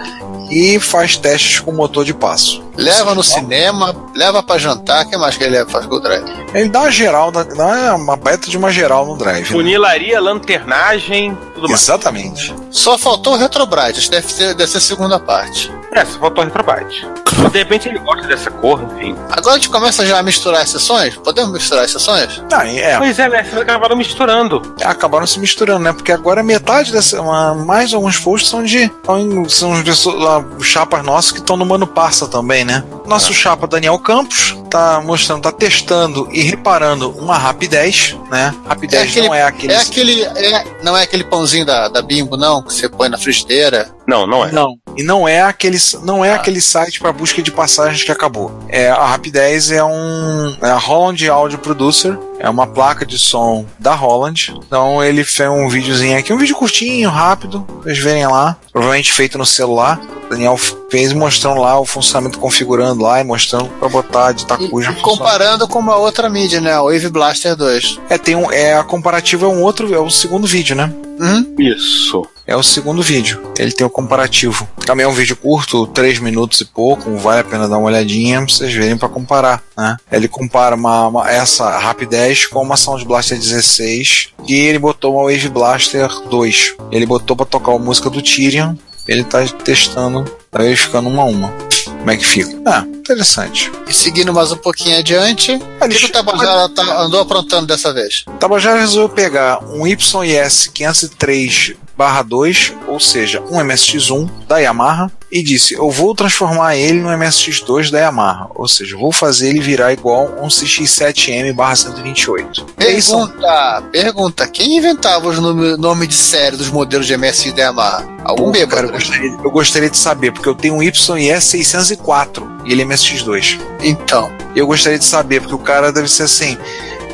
e faz testes com motor de passo. Leva no cinema, leva para jantar, o que mais que ele leva? Faz com o drive? Ele dá uma geral, dá- uma baita de uma geral no drive. né? Funilaria, lanternagem, tudo mais. Exatamente. Só faltou o Retrobrite, deve ser, deve ser a segunda parte. É, só faltou a retrobyte. De repente ele gosta dessa cor, enfim. Agora a gente começa já a misturar as sessões? Podemos misturar as sessões? Não, é, Pois é, né? Vocês acabaram misturando. acabaram se misturando, né? Porque agora metade dessa. uma- mais alguns posts são de. são, são de so- lá, chapas nossos que estão no Mano Parça também, né? Nosso chapa Daniel Campos tá mostrando, tá testando e reparando uma rapidez, né? Rapidez não é aquele. É aquele. é- não é aquele pãozinho da, da Bimbo, não, que você põe na frigideira. Não, não é. Não, e não é aquele, não é aquele site para busca de passagens que acabou. É a Rapidez é um é a Holland Audio Producer, é uma placa de som da Holland. Então ele fez um videozinho aqui, um vídeo curtinho, rápido, pra vocês verem lá, provavelmente feito no celular. O Daniel fez mostrando lá o funcionamento configurando lá e mostrando para botar de Takuja. e comparando com uma outra mídia, né? O Wave Blaster 2. É, tem um, é a comparativa é um outro, é o segundo vídeo, né? Uhum. Isso é o segundo vídeo. Ele tem o comparativo. Também é um vídeo curto, 3 minutos e pouco, vale a pena dar uma olhadinha pra vocês verem para comparar. Né? Ele compara uma, uma, essa Rapidez com uma Sound Blaster 16 e ele botou uma Wave Blaster 2. Ele botou para tocar a música do Tyrion, ele tá testando, tá verificando uma a uma. Como é que fica? Ah, interessante. E seguindo mais um pouquinho adiante, o que o Tabajara tá, andou aprontando dessa vez? Tabajara resolveu pegar um YS503 barra 2, ou seja, um MSX1 da Yamaha, e disse: Eu vou transformar ele no MSX2 da Yamaha, ou seja, vou fazer ele virar igual um CX7M barra 128. Pergunta, pergunta: quem inventava os nomes nome de série dos modelos de MSX da Yamaha? Algum Pô. Cara, eu, né? gostaria, eu gostaria de saber, porque eu tenho um YE604 e ele é MSX2. Então. Eu gostaria de saber, porque o cara deve ser assim.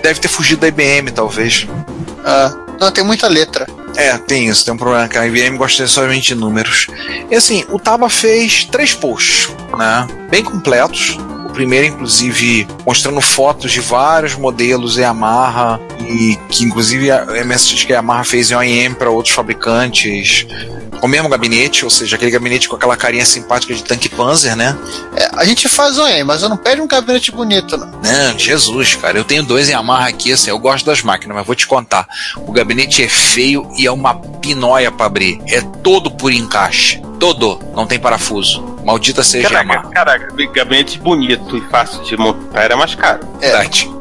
Deve ter fugido da IBM, talvez. Ah não, tem muita letra. É, tem isso, tem um problema que a IBM gosta somente de números. E assim, o Taba fez três posts, né? Bem completos. Primeiro, inclusive, mostrando fotos de vários modelos Yamaha e que, inclusive, a MSX que a Yamaha fez em OEM para outros fabricantes. Com o mesmo gabinete, ou seja, aquele gabinete com aquela carinha simpática de tanque Panzer, né? É, a gente faz OEM, mas eu não pede um gabinete bonito, não. Não, Jesus, cara, eu tenho dois Yamaha aqui, assim, eu gosto das máquinas, mas vou te contar. O gabinete é feio e é uma pinóia pra abrir. É todo por encaixe. Todo. Não tem parafuso. Maldita seja a Caraca, caraca, gabinete bonito e fácil de montar era mais caro. Verdade. *coughs*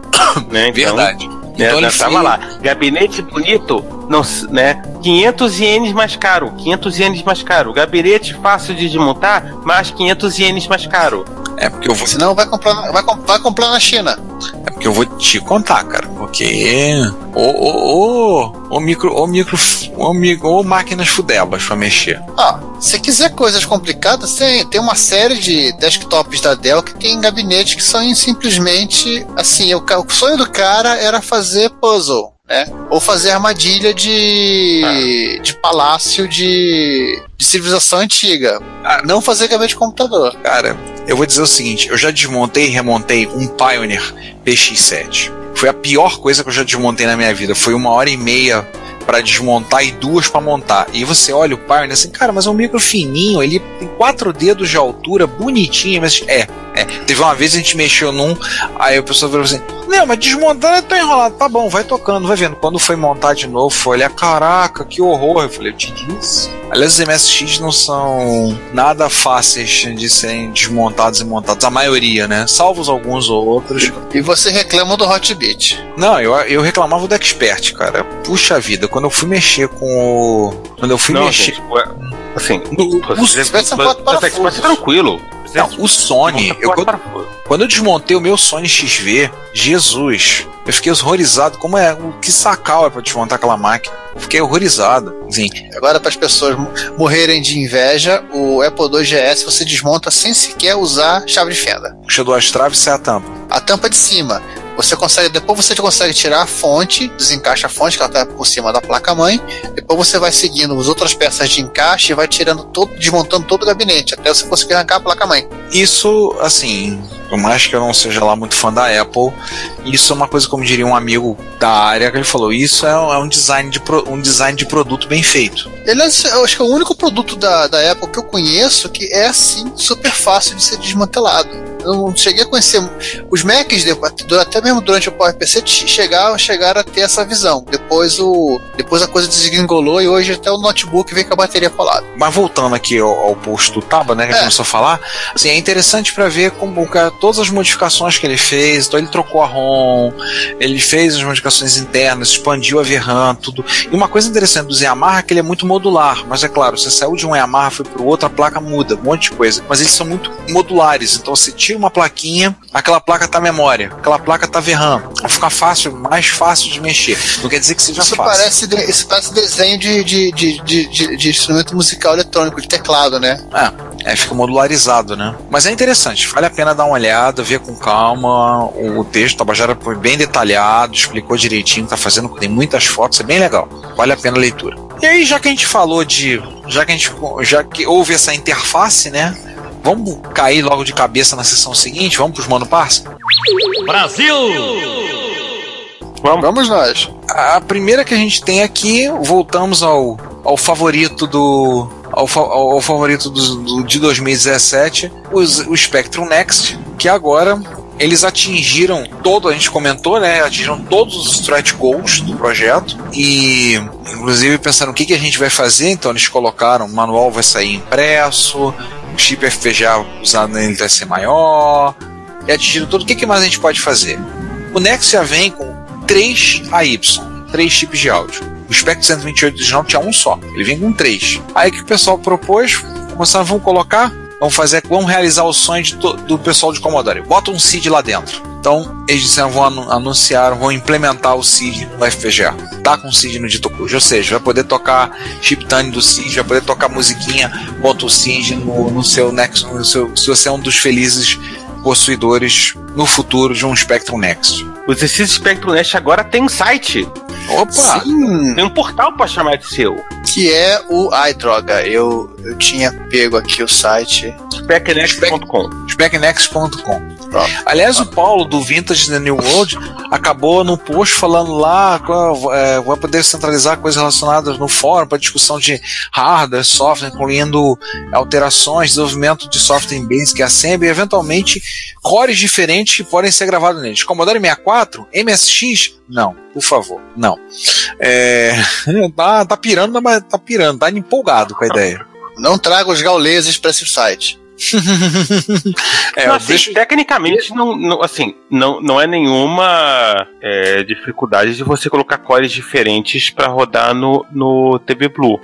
Né? Então, Verdade. Né, Então ele tava lá. Gabinete bonito, não, né? 500 ienes mais caro. 500 ienes mais caro. Gabinete fácil de desmontar, mais 500 ienes mais caro. É porque eu vou, Senão vai comprar, na- vai, vai comprar na China. é porque eu vou te contar, cara. Porque. Ô, ô, ô, ô micro. Ô micro. Ô, mi- ô máquinas fudebas pra mexer. Ah, se quiser coisas complicadas, tem, tem uma série de desktops da Dell que tem gabinetes que são simplesmente assim, o, o sonho do cara era fazer puzzle, né? Ou fazer armadilha de, de palácio de, de civilização antiga. Não fazer gabinete de computador. Cara, eu vou dizer o seguinte: eu já desmontei e remontei um Pioneer PX7. Foi a pior coisa que eu já desmontei na minha vida. Foi uma hora e meia pra desmontar e duas pra montar. E você olha o Pioneer assim, cara, mas é um micro fininho, ele tem quatro dedos de altura, bonitinho, mas é. É, teve uma vez a gente mexeu num, aí o pessoal falou assim: Não, mas desmontando é tão enrolado. Tá bom, vai tocando, vai vendo. Quando foi montar de novo, foi olhar: Caraca, que horror. Eu falei: Eu te disse. Aliás, os MSX não são nada fáceis de serem desmontados e montados, a maioria, né? Salvos alguns ou outros. E você reclama do Hotbit. Não, eu, eu reclamava do Expert, cara. Puxa vida, quando eu fui mexer com o. Quando eu fui não, mexer. gente, assim, No, o, quatro você, você, parafusos. tranquilo. Não, o Sony, eu, quando, quando eu desmontei o meu Sony XV, Jesus, eu fiquei horrorizado. Como é. O que sacal é pra desmontar aquela máquina? Eu fiquei horrorizado. Assim, Agora, para as pessoas mo- morrerem de inveja, o Apple II GS você desmonta sem sequer usar chave de fenda. puxa duas traves e sai a tampa. A tampa de cima. Você consegue, depois você consegue tirar a fonte, desencaixa a fonte que ela está por cima da placa mãe. Depois você vai seguindo as outras peças de encaixe e vai tirando todo, desmontando todo o gabinete até você conseguir arrancar a placa mãe. Isso, assim, por mais que eu não seja lá muito fã da Apple, isso é uma coisa, como diria um amigo da área, que ele falou: isso é, um- é um, design de pro- um design de produto bem feito. Aliás, eu acho que é o único produto da, da Apple que eu conheço que é assim super fácil de ser desmantelado. eu não cheguei a conhecer. Os Macs, de- até mesmo durante o PowerPC, chegaram, chegaram a ter essa visão. Depois, o, depois a coisa desgringolou e hoje até o notebook vem com a bateria colada. Mas voltando aqui ao, ao post do Taba, né, que É. começou a falar, assim, é interessante para ver como cara, todas as modificações que ele fez, então ele trocou a ROM, ele fez as modificações internas, expandiu a VRAM, tudo. E uma coisa interessante do Yamaha é que ele é muito modular, mas é claro, você saiu de um Yamaha foi para o outro, a placa muda, um monte de coisa, mas eles são muito modulares, então você tira uma plaquinha, aquela placa tá memória, aquela placa tá VRAM, vai ficar fácil, mais fácil de mexer. Não quer dizer que seja Isso fácil. parece, de- isso parece desenho de, de, de, de, instrumento musical eletrônico, de teclado, né? É, fica modularizado, né? Mas é interessante, vale a pena dar uma olhada, ver com calma. O texto, o Tabajara foi bem detalhado, explicou direitinho, tá fazendo, tem muitas fotos, é bem legal. Vale a pena a leitura. E aí, já que a gente falou de. Já que a gente. Já que houve essa interface, né? Vamos cair logo de cabeça na sessão seguinte? Vamos pros Mano Parça? Vamos. Vamos nós. A primeira que a gente tem aqui, voltamos ao, ao favorito do. Ao, fa- ao favorito do, do- de 2017, os, o Spectrum Next, que agora eles atingiram todo, a gente comentou, né? Atingiram todos os stretch goals do projeto e, inclusive, pensaram o que, que a gente vai fazer. Então, eles colocaram: o manual vai sair impresso, chip FPGA usado nele vai maior, e atingiram tudo. O que, que mais a gente pode fazer? O Next já vem com 3 AY, 3 chips de áudio. O Spectrum 128 original tinha um só, ele vem com 3. Aí que o pessoal propôs, começaram, vamos colocar, vamos fazer, vamos realizar o sonho do pessoal de Commodore. Bota um CID lá dentro. Então, eles disseram, vão anu- anunciar, vão implementar o CID no FPGA. Tá com o CID no Dito Cujo, ou seja, vai poder tocar chip tune do CID, vai poder tocar musiquinha, bota o CID no, no seu Next, no seu, se você é um dos felizes possuidores no futuro de um Spectrum Next. Os Exercício Spectrum Nest agora tem site. Opa! Sim, Tem um portal pra chamar de seu. que é o iDroga. Eu, eu tinha pego aqui o site. Specnext.com. Specnext.com. Pronto. Aliás, o Paulo do Vintage New World acabou no post falando lá qual- é, vai poder centralizar coisas relacionadas no fórum para discussão de hardware, software, incluindo alterações, desenvolvimento de software em Basic Assembly e eventualmente cores diferentes que podem ser gravados neles. Commodore 64, MSX, não, por favor, não. É, *laughs* tá, tá pirando, mas tá pirando, tá empolgado com a ideia. Não traga os gauleses para esse site. *laughs* É, Não, assim, deixo- Tecnicamente, não, não- assim, não, não é nenhuma é, dificuldade de você colocar cores diferentes pra rodar no, no TB Blue,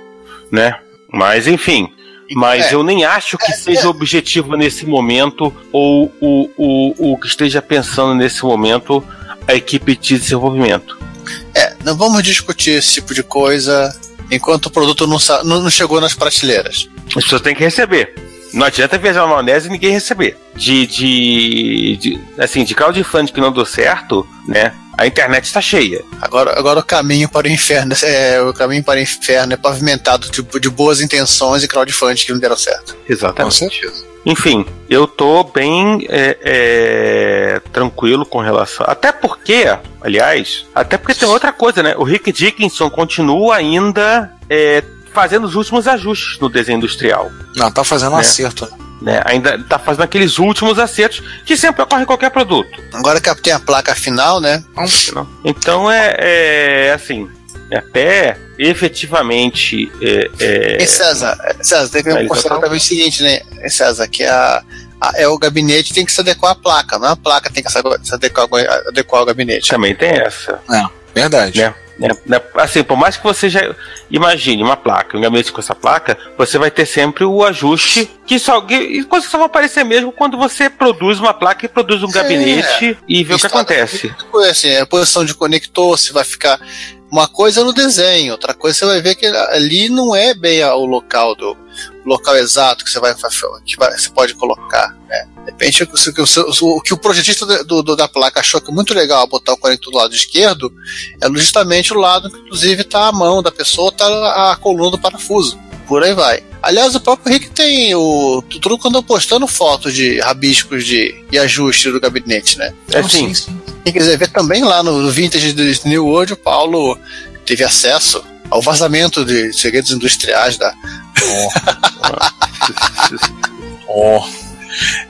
né? Mas, enfim. Mas É. eu nem acho que seja objetivo nesse momento, ou o, o, o que esteja pensando nesse momento a equipe de desenvolvimento. É, não vamos discutir esse tipo de coisa enquanto o produto não, não chegou nas prateleiras. As pessoas têm que receber. Não adianta viajar na maionese e ninguém receber. De, de, de assim, de crowdfunding que não deu certo, né? A internet está cheia. Agora, agora o caminho para o inferno é o caminho para o inferno é pavimentado tipo, de boas intenções e crowdfunding que não deram certo. Com Exatamente. certeza. Enfim, eu tô bem é, é, tranquilo com relação. Até porque, aliás, até porque tem outra coisa, né? O Rick Dickinson continua ainda é, fazendo os últimos ajustes no desenho industrial. Não, tá fazendo um É. acerto. né? Né? Ainda tá fazendo aqueles últimos acertos que sempre ocorre em qualquer produto. Agora que tem a placa final, né? Então é, é, assim, até efetivamente é, é, E César, César, tem que considerar também o seguinte, né, César, que a, a- é o gabinete tem que se adequar à placa, não é a placa tem que se adequar, ao- adequar ao gabinete. também tem essa. Verdade. Né? Né? Né? Assim, por mais que você já imagine uma placa, um gabinete com essa placa, você vai ter sempre o ajuste que só, que, e coisa que só vai aparecer mesmo quando você produz uma placa e produz um gabinete e vê o que acontece. Assim, é a posição de conector, se vai ficar uma coisa no desenho, outra coisa você vai ver que ali não é bem o local do local exato que você vai que vai- você pode colocar, né? De repente, o, que o o que o projetista do, do- da placa achou que é muito legal botar o conector do lado esquerdo é justamente o lado que, inclusive, está a mão da pessoa, está a coluna do parafuso. Por aí vai. Aliás, o próprio Rick tem o. Tudo quando eu postando fotos de rabiscos de, e ajustes do gabinete, né? É assim, sim, sim. Quem quiser ver também lá no Vintage do New World, o Paulo teve acesso ao vazamento de segredos industriais da. Ó,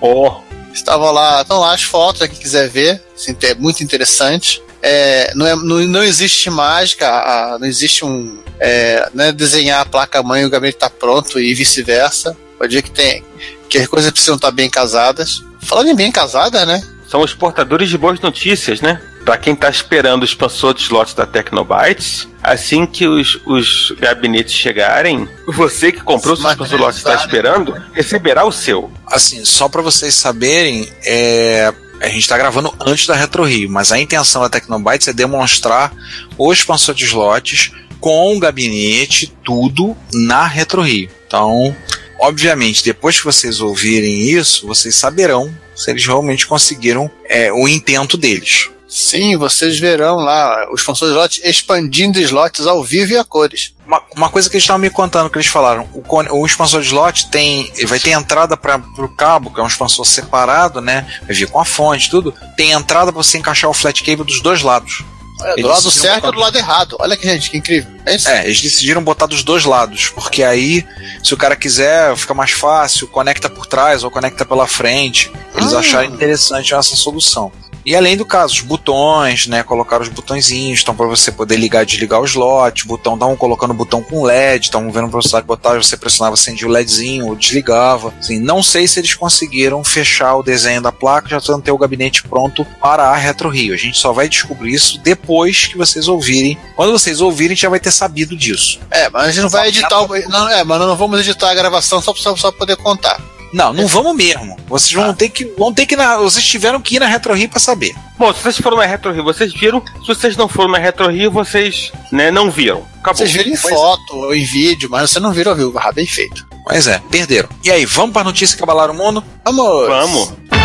ó, Estavam lá, estão lá as fotos, quem quiser ver, é muito interessante. É, não, é, não, não existe mágica, a- não existe um. É, né, desenhar a placa-mãe e o gabinete está pronto e vice-versa. Pode ver que tem. que as coisas precisam estar bem casadas. Falando em bem casada, né? São os portadores de boas notícias, né? Pra quem tá esperando o expansor de slots da Tecnobytes, assim que os, os gabinetes chegarem, você que comprou o seu expansor de slots está esperando, receberá o seu. Assim, só pra vocês saberem, é, a gente tá gravando antes da Retro Rio, mas a intenção da Tecnobytes é demonstrar o expansor de slots com o gabinete, tudo na Retro Rio. Então, obviamente, depois que vocês ouvirem isso, vocês saberão se eles realmente conseguiram é, o intento deles. Sim, vocês verão lá os funções slots expandindo slots ao vivo e a cores. Uma, uma coisa que eles estavam me contando, que eles falaram, o, o expansor de slot tem, vai ter entrada para o cabo, que é um expansor separado, né? Vai vir com a fonte, tudo. Tem entrada para você encaixar o flat cable dos dois lados. Olha, do lado certo e botar- do lado errado. Olha que gente, que incrível. É isso. É, eles decidiram botar dos dois lados, porque aí, se o cara quiser, fica mais fácil, conecta por trás ou conecta pela frente. Eles Ah. acharam interessante essa solução. E além do caso, os botões, né? Colocaram os botõezinhos, então para você poder ligar e desligar o slot, botão, estavam colocando o botão com LED, estavam vendo o velocidade botar, você pressionava, acendia o LEDzinho, ou desligava. Assim, não sei se eles conseguiram fechar o desenho da placa, já estão ter o gabinete pronto para a Retro Rio. A gente só vai descobrir isso depois que vocês ouvirem. Quando vocês ouvirem, já vai ter sabido disso. É, mas a gente não vai editar o. Não, é, mas não vamos editar a gravação só pra poder contar. Não, não vamos mesmo. Vocês vão ter que. Vão ter que na, vocês tiveram que ir na Retro Rio para saber. Bom, se vocês foram na Retro Rio, vocês viram. Se vocês não foram na Retro Rio, vocês né, não viram. Acabou. Vocês viram em Pois é. foto ou em vídeo, mas você não viram ao vivo. Ah, bem feito. Mas é, perderam. E aí, vamos para notícia que abalaram o mundo? Vamos! Vamos.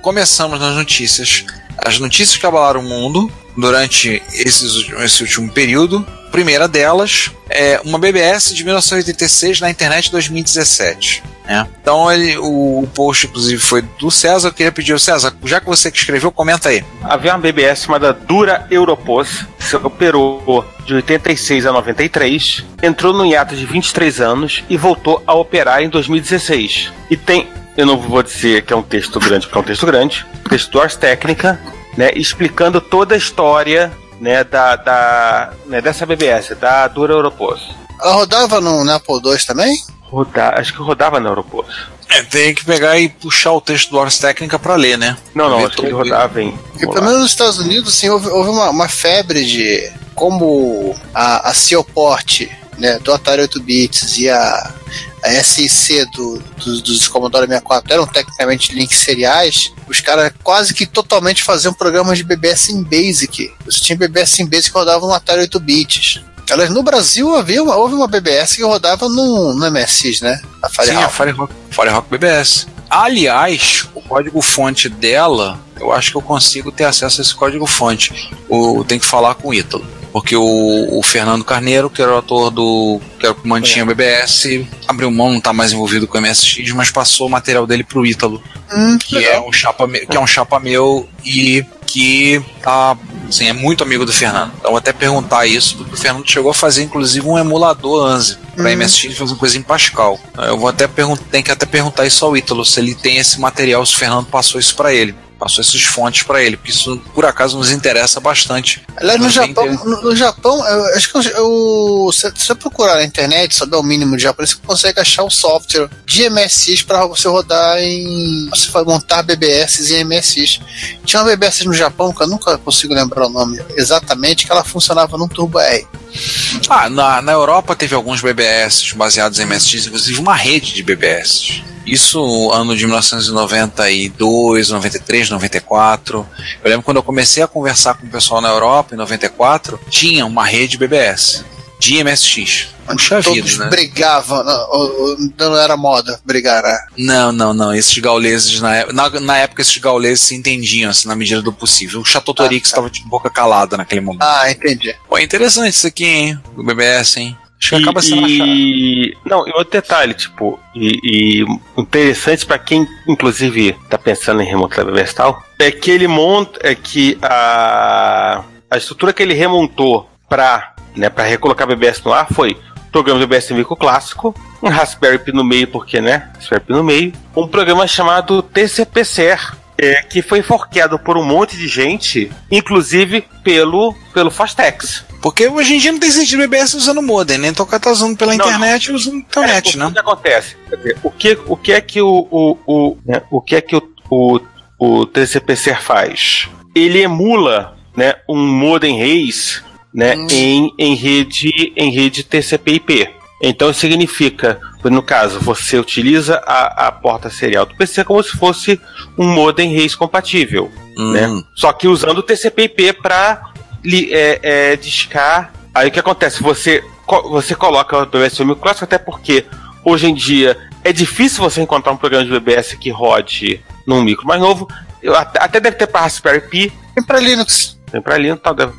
Começamos nas notícias. As notícias que abalaram o mundo durante esses, esse último período. Primeira delas é uma BBS de 1986 na internet 2017. né? Então ele, o, o post, inclusive, foi do César. Eu queria pedir ao César, já que você que escreveu, comenta aí. Havia uma BBS chamada Dura Europos, que operou de 86 a 93, entrou no hiato de 23 anos e voltou a operar em 2016. E tem, eu não vou dizer que é um texto grande, porque é um texto grande, texto do Ars Técnica, né, explicando toda a história né, da, da, né, dessa BBS, da Dura Europos. Ela rodava no, no Apple II também? Roda, acho que rodava na Europos. É, tem que pegar e puxar o texto do Ars Técnica para ler, né? Não, não, acho que ele rodava em. Porque pelo menos nos Estados Unidos, assim, houve, houve uma, uma febre de como a, a Seoport né, do Atari 8 bits e a, a SIC do, dos, dos Commodore 64 eram tecnicamente links seriais, os caras quase que totalmente faziam programas de BBS em Basic. Você tinha BBS em Basic que rodava no Atari 8 bits. Aliás, no Brasil havia uma, houve uma BBS que rodava no, no MSX, né? A Sim, Firehawk. a Firerock, Firerock BBS. Aliás, o código-fonte dela, eu acho que eu consigo ter acesso a esse código-fonte. O, tem que falar com o Ítalo. Porque o, o Fernando Carneiro, que era o ator do. que era o que mantinha o BBS, abriu mão, não tá mais envolvido com o MSX, mas passou o material dele pro Ítalo, Hum, que é um chapa, que é um chapa meu e que tá, assim, é muito amigo do Fernando. Então vou até perguntar isso, porque o Fernando chegou a fazer inclusive um emulador ANSI para Uhum. MSX fazer coisa em Pascal. Eu vou até perguntar, tem que até perguntar isso ao Ítalo se ele tem esse material, se o Fernando passou isso para ele. Passou essas fontes para ele, porque isso por acaso nos interessa bastante. Aliás, no Japão, no, no Japão, eu acho que eu, se você procurar na internet, saber o mínimo de japonês, você consegue achar o software de MSX para você rodar em. Você montar BBS em MSX. Tinha uma BBS no Japão, que eu nunca consigo lembrar o nome exatamente, que ela funcionava num Turbo R. Ah, na, na Europa teve alguns BBS baseados em MSX, inclusive uma rede de BBS. Isso ano de 1992, 93, 94. Eu lembro quando eu comecei a conversar com o pessoal na Europa, em 94, tinha uma rede BBS de MSX. Puxa vida, Todos né? brigavam, não, o- o- não era moda brigar, né? Não, não, não. Esses gauleses, na, na, na época, esses gauleses se entendiam, assim, na medida do possível. O Chateautorix Ah, tá. estava de boca calada naquele momento. Ah, entendi. Pô, interessante isso aqui, hein? Do BBS, hein? Acho que acaba sendo achado. e, não, e outro detalhe, tipo, e, e interessante pra quem, inclusive, tá pensando em remontar a BBS e tal, é que ele monta, é que a, a estrutura que ele remontou pra, né, pra recolocar a BBS no ar foi programa BBS Mico clássico, um Raspberry Pi no meio, porque, né? Raspberry Pi no meio. Um programa chamado TCPCR, é, que foi forqueado por um monte de gente, inclusive pelo, pelo Fastex. Porque hoje em dia não tem sentido BBS usando modem, nem tocar tá usando pela Não, internet usando internet, é, né? O que acontece? Dizer, O que, o que é que o, o, o, né, o que é que o, o, o TCPCR faz? Ele emula né, um modem Reis né, em, em rede em rede TCP/IP. Então significa, no caso, você utiliza a, a porta serial do PC como se fosse um modem Reis compatível, Hum. né? Só que usando o TCP/IP para é, é, discar. Aí o que acontece? Você você coloca o BBS Filme Clássico até porque hoje em dia é difícil você encontrar um programa de BBS que rode num micro mais novo. Eu, até, deve ter para Raspberry Pi, Tem pra Linux. tem para Linux, tal, deve.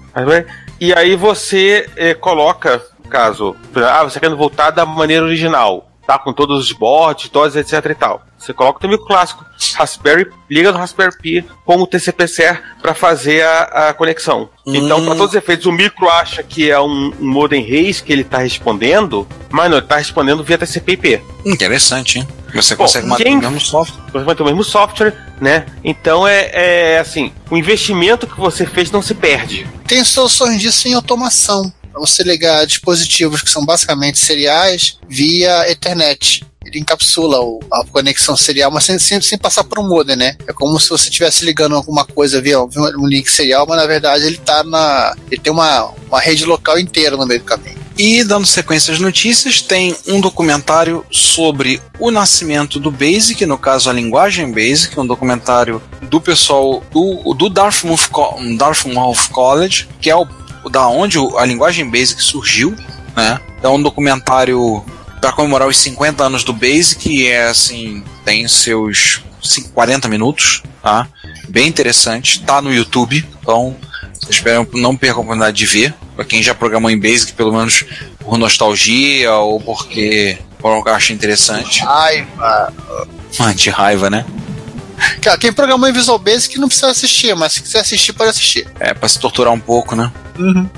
E aí você eh, coloca, no caso, ah, você querendo voltar da maneira original, tá? Com todos os bots, todos, etc e tal. Você coloca o teu micro clássico, Raspberry, liga no Raspberry Pi com o TCP/CR para fazer a, a conexão. Então, Hum. para todos os efeitos, o micro acha que é um, um modem Reis que ele tá respondendo, mas não, ele tá respondendo via TCP/IP. Interessante, hein? Você Bom, consegue manter quem- o mesmo software. Você vai ter o mesmo software, né? Então é, é assim, o investimento que você fez não se perde. Tem soluções disso em automação. Pra você ligar dispositivos que são basicamente seriais via Ethernet. Ele encapsula o- a conexão serial, mas sem, sem, sem passar por um modem, né? É como se você estivesse ligando alguma coisa via via um link serial, mas na verdade ele tá na. Ele tem uma, uma rede local inteira no meio do caminho. E dando sequência às notícias, tem um documentário sobre o nascimento do Basic, no caso a linguagem Basic, um documentário do pessoal do, do Dartmouth, Dartmouth College, que é o, da onde a linguagem Basic surgiu, né? É um documentário para comemorar os 50 anos do Basic e é assim, tem seus cin- 40 minutos, tá? Bem interessante, tá no YouTube, então espero não perca a oportunidade de ver. Pra quem já programou em Basic, pelo menos por nostalgia ou porque por algo que acha interessante. Raiva. Ah, de raiva, né? Cara, quem programou em Visual Basic não precisa assistir, mas se quiser assistir, pode assistir. É, pra se torturar um pouco, né?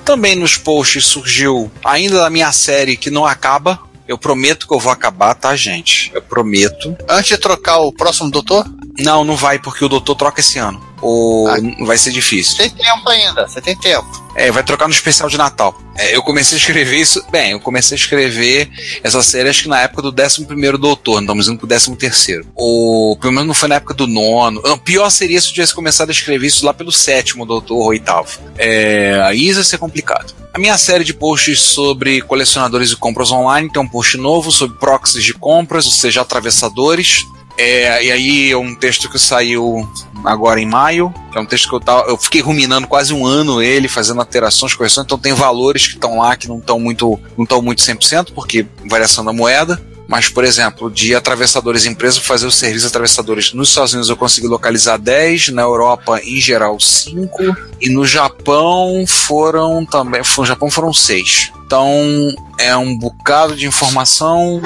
Também nos posts surgiu ainda da minha série que não acaba. Eu prometo que eu vou acabar, tá, gente? Eu prometo. Antes de trocar o próximo doutor, Não, não vai, porque o doutor troca esse ano. Ou Ah. vai ser difícil. tem tempo ainda, você tem tempo. É, vai trocar no especial de Natal. É, eu comecei a escrever isso. Bem, eu comecei a escrever essa série acho que na época do 11 Doutor, não estamos indo pro 13. Ou pelo menos não foi na época do nono. Não, pior seria se eu tivesse começado a escrever isso lá pelo sétimo Doutor ou oitavo. É, aí isso ia ser complicado. A minha série de posts sobre colecionadores e compras online tem um post novo sobre proxies de compras, ou seja, atravessadores. É, e aí é um texto que saiu agora em maio, que é um texto que eu, tava, eu fiquei ruminando quase um ano ele, fazendo alterações, correções, então tem valores que estão lá que não estão muito, não muito 100%, porque variação da moeda. Mas, por exemplo, de atravessadores empresa, fazer o serviço atravessadores nos Estados Unidos eu consegui localizar 10, na Europa em geral 5, e no Japão foram também, no Japão foram 6. Então é um bocado de informação.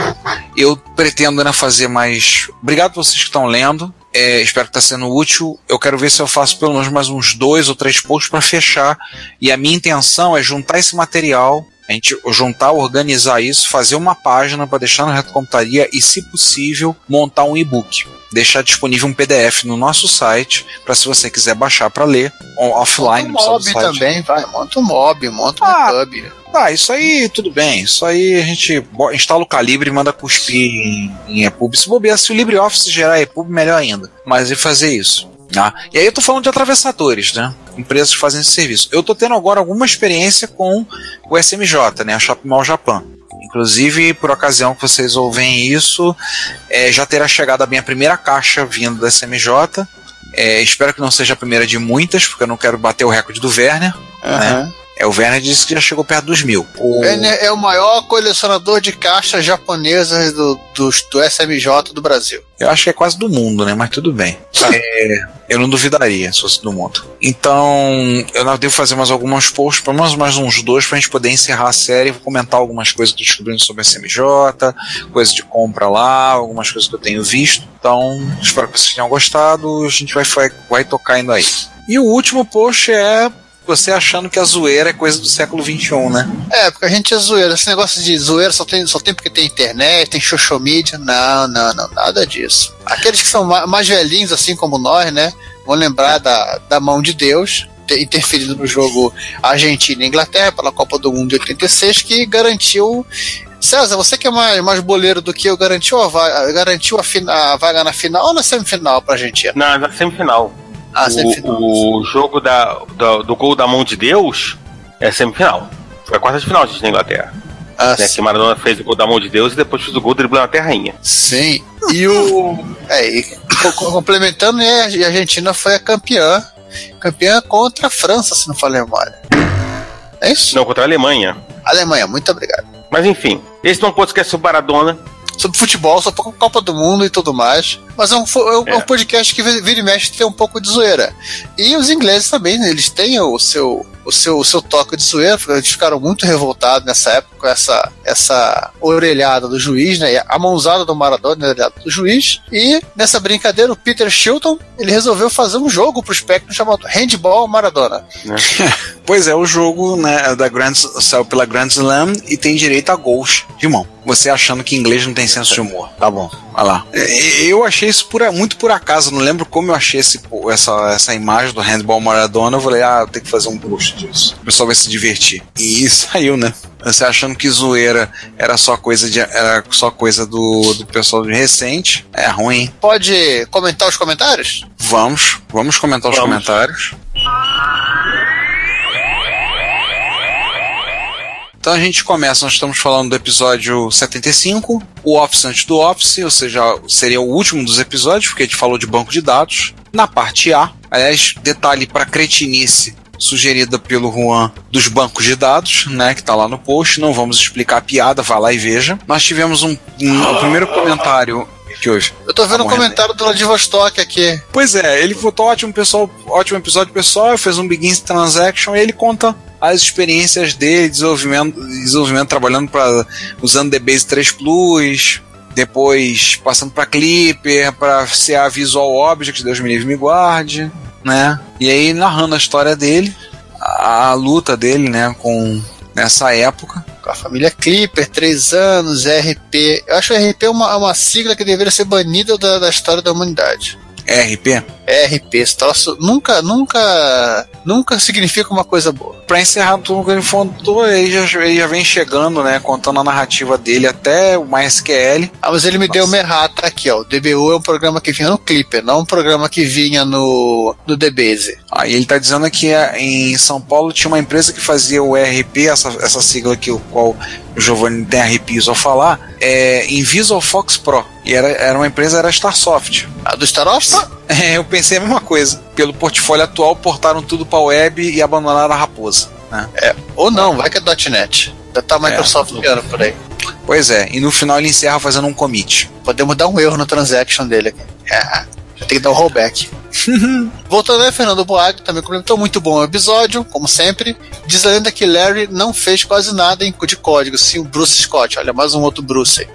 Eu pretendo ainda fazer mais. Obrigado por vocês que estão lendo. É, espero que está sendo útil. Eu quero ver se eu faço pelo menos mais uns dois ou três posts para fechar. E a minha intenção é juntar esse material, a gente juntar, organizar isso, fazer uma página para deixar na retrocomputaria e, se possível, montar um e-book. Deixar disponível um PDF no nosso site para se você quiser baixar para ler offline. Monta no um mob também, vai. Monta um mob, monta um Ah. hub. Ah, isso aí tudo bem. Isso aí a gente instala o calibre e manda cuspir em, em EPUB. Se bobear, se o LibreOffice gerar EPUB, melhor ainda. Mas e fazer isso. Tá? E aí eu tô falando de atravessadores, né? Empresas que fazem esse serviço. Eu tô tendo agora alguma experiência com o SMJ, né? A Shopping Mall Japan. Inclusive, por ocasião que vocês ouvem isso, é, já terá chegado a minha primeira caixa vindo da SMJ. É, espero que não seja a primeira de muitas, porque eu não quero bater o recorde do Werner. Aham. É, o Werner disse que já chegou perto dos mil. O... Werner é o maior colecionador de caixas japonesas do, do, do SMJ do Brasil. Eu acho que é quase do mundo, né? Mas tudo bem. É, eu não duvidaria se fosse do mundo. Então, eu devo fazer mais alguns posts, pelo menos mais uns dois, pra gente poder encerrar a série. Vou comentar algumas coisas que descobrindo sobre a SMJ, coisas de compra lá, algumas coisas que eu tenho visto. Então, espero que vocês tenham gostado. A gente vai, vai, vai tocar indo aí. E o último post é você achando que a zoeira é coisa do século XXI, né? É, porque a gente é zoeira. Esse negócio de zoeira só tem, só tem porque tem internet, tem social media. Não, não, não, nada disso. Aqueles que são ma- mais velhinhos, assim como nós, né? Vão lembrar da, da mão de Deus ter interferido no jogo Argentina e Inglaterra pela Copa do Mundo de 86, que garantiu. César, você que é mais, mais boleiro do que eu, garantiu a vaga, garantiu a, fina- a vaga na final ou na semifinal pra Argentina? Na, na semifinal. Ah. O, o jogo da, da- do gol da mão de Deus é semifinal. Foi a quarta de final gente, na Inglaterra. Ah, Né, que Maradona fez o gol da mão de Deus e depois fez o gol driblando até a rainha. Sim. E o. *laughs* É, e co- co- complementando, né, a Argentina foi a campeã. Campeã contra a França, se não falei memória. É isso? Não, contra a Alemanha. Alemanha, muito obrigado. Mas enfim, esse não pode esquecer o Maradona. Sobre futebol, sobre a Copa do Mundo e tudo mais. Mas é um, é um- é um podcast que vira e mexe tem um pouco de zoeira. E os ingleses também, né, eles têm o seu, o seu, o seu toque de zoeira, eles ficaram muito revoltados nessa época com essa, essa orelhada do juiz, né? A mãozada do Maradona, a orelhada do juiz. E nessa brincadeira, o Peter Shilton ele resolveu fazer um jogo pro Spectrum chamado Handball Maradona. *laughs* Pois é, o jogo né, da Grand, saiu pela Grand Slam e tem direito a gols de mão. Você achando que inglês não tem senso de humor. Tá bom, vai lá. É, Eu achei isso por- muito por acaso, não lembro como eu achei esse, essa, essa imagem do Handball Maradona. Eu falei, ah, tenho que fazer um post disso. O pessoal vai se divertir. E *laughs* saiu, né? Você achando que zoeira era só coisa, de, era só coisa do, do pessoal de recente. É ruim. hein? Pode comentar os comentários? Vamos, vamos comentar os Vamos. comentários. Então a gente começa, nós estamos falando do episódio 75, o Office antes do Office, ou seja, seria o último dos episódios, porque a gente falou de banco de dados. Na parte A, aliás, detalhe para cretinice sugerida pelo Juan dos bancos de dados, né, que tá lá no post, não vamos explicar a piada, vá lá e veja. Nós tivemos um, um o primeiro comentário que hoje. Eu tô vendo Tá um comentário do Vladivostok aqui. Pois é, ele votou ótimo pessoal, ótimo episódio pessoal, fez um Begins Transaction e ele conta as experiências dele, desenvolvimento, desenvolvimento trabalhando para usando DBase 3 Plus, depois passando para Clipper, para CA Visual Objects, Deus me livre me guarde, né? E aí narrando a história dele, a, a luta dele, né, com nessa época. Com a família Clipper, três anos, RP. Eu acho que RP é uma, uma sigla que deveria ser banida da, da história da humanidade. RP. RP, esse troço nunca, nunca, nunca significa uma coisa boa. Pra encerrar tudo que ele contou, ele já, ele já vem chegando, né, contando a narrativa dele até o MySQL. Ah, mas ele me deu uma errata aqui, ó. O DBU é um programa que vinha no Clipper, não um programa que vinha no, no DBase. Aí ele tá dizendo que é, em São Paulo tinha uma empresa que fazia o ERP, essa, essa sigla que o qual o Giovanni tem arrepios ao falar, é em Visual Fox Pro. E era, era uma empresa, era Starsoft. A do Starost? *laughs* É, eu pensei a mesma coisa. Pelo portfólio atual, portaram tudo pra web e abandonaram a raposa. Né? Ou não, vai que é .NET. Já tá a Microsoft É. ganhando por aí. Pois é, e no final ele encerra fazendo um commit. Podemos dar um erro no transaction dele aqui. É, tem que dar um rollback. *laughs* Voltando aí, Fernando Boag também comentou muito bom o episódio, como sempre. Diz a lenda que Larry não fez quase nada em de código, sim o Bruce Scott. Olha, mais um outro Bruce aí.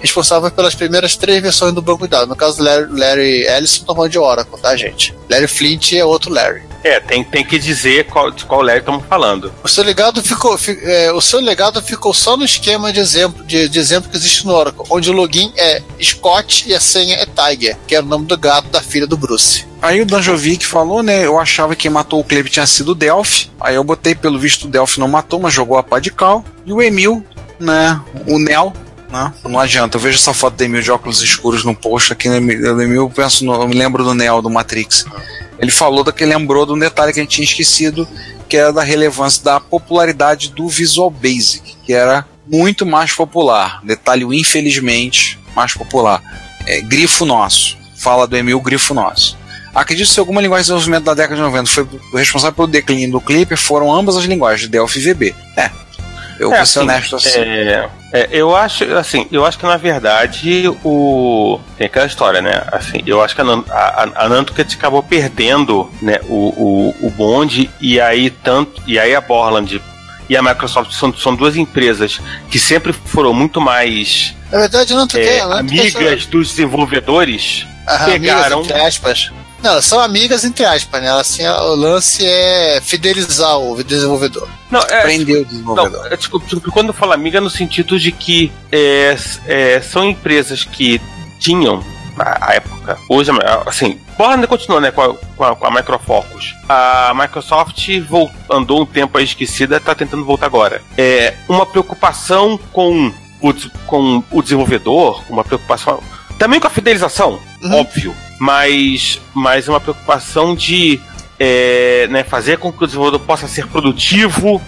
Responsável pelas primeiras três versões do banco de dados. No caso, Larry, Larry Ellison falando de Oracle, tá, gente? Larry Flint é outro Larry. É, tem, tem que dizer qual, de qual Larry estamos falando. O seu legado ficou, fi- é, o seu legado ficou só no esquema de exemplo, de, de exemplo que existe no Oracle, onde o login é Scott e a senha é Tiger, que era o nome do gato da filha do Bruce. Aí o Danjovic falou, né? Eu achava que quem matou o Cleve tinha sido o Delphi. Aí eu botei, pelo visto, o Delphi não matou, mas jogou a pá de cal. E o Emil, né? O Nel, né? Não adianta. Eu vejo essa foto do Emil de óculos escuros no post aqui. No Emil, no Emil, eu, penso no- eu me lembro do Nel, do Matrix. Ele falou que lembrou de um detalhe que a gente tinha esquecido, que era da relevância da popularidade do Visual Basic, que era muito mais popular. Detalhe, infelizmente, mais popular. É, grifo nosso. Fala do Emil, grifo nosso. Acredito que alguma linguagem de desenvolvimento da década de 90 foi responsável pelo declínio do Clipper, foram ambas as linguagens, Delphi e VB. É. Eu É, vou ser assim, honesto assim. É, é, eu acho, assim, eu acho que na verdade o tem aquela história, né? Assim, eu acho que a, a, a- Nantucket acabou perdendo, né, o, o, o bonde e aí tanto e aí a Borland e a Microsoft são, são duas empresas que sempre foram muito mais Na verdade, não é, quer, né? Tu quer amigas dos desenvolvedores. Aham, pegaram- amigas, entre aspas. Não, elas são amigas entre aspas, né? Elas, assim, o lance é fidelizar o desenvolvedor. Não, é, Prendeu o não, desenvolvedor. é, tipo, tipo, quando eu falo amiga, no sentido de que é, é, são empresas que tinham, na época, hoje, assim, porra ainda continua, né, com a, com a, com a Microfocus. A Microsoft andou um tempo aí esquecida, tá tentando voltar agora. É, uma preocupação com o, com o desenvolvedor, uma preocupação também com a fidelização, Uhum. óbvio, mas, mas uma preocupação de é, né, fazer com que o desenvolvedor possa ser produtivo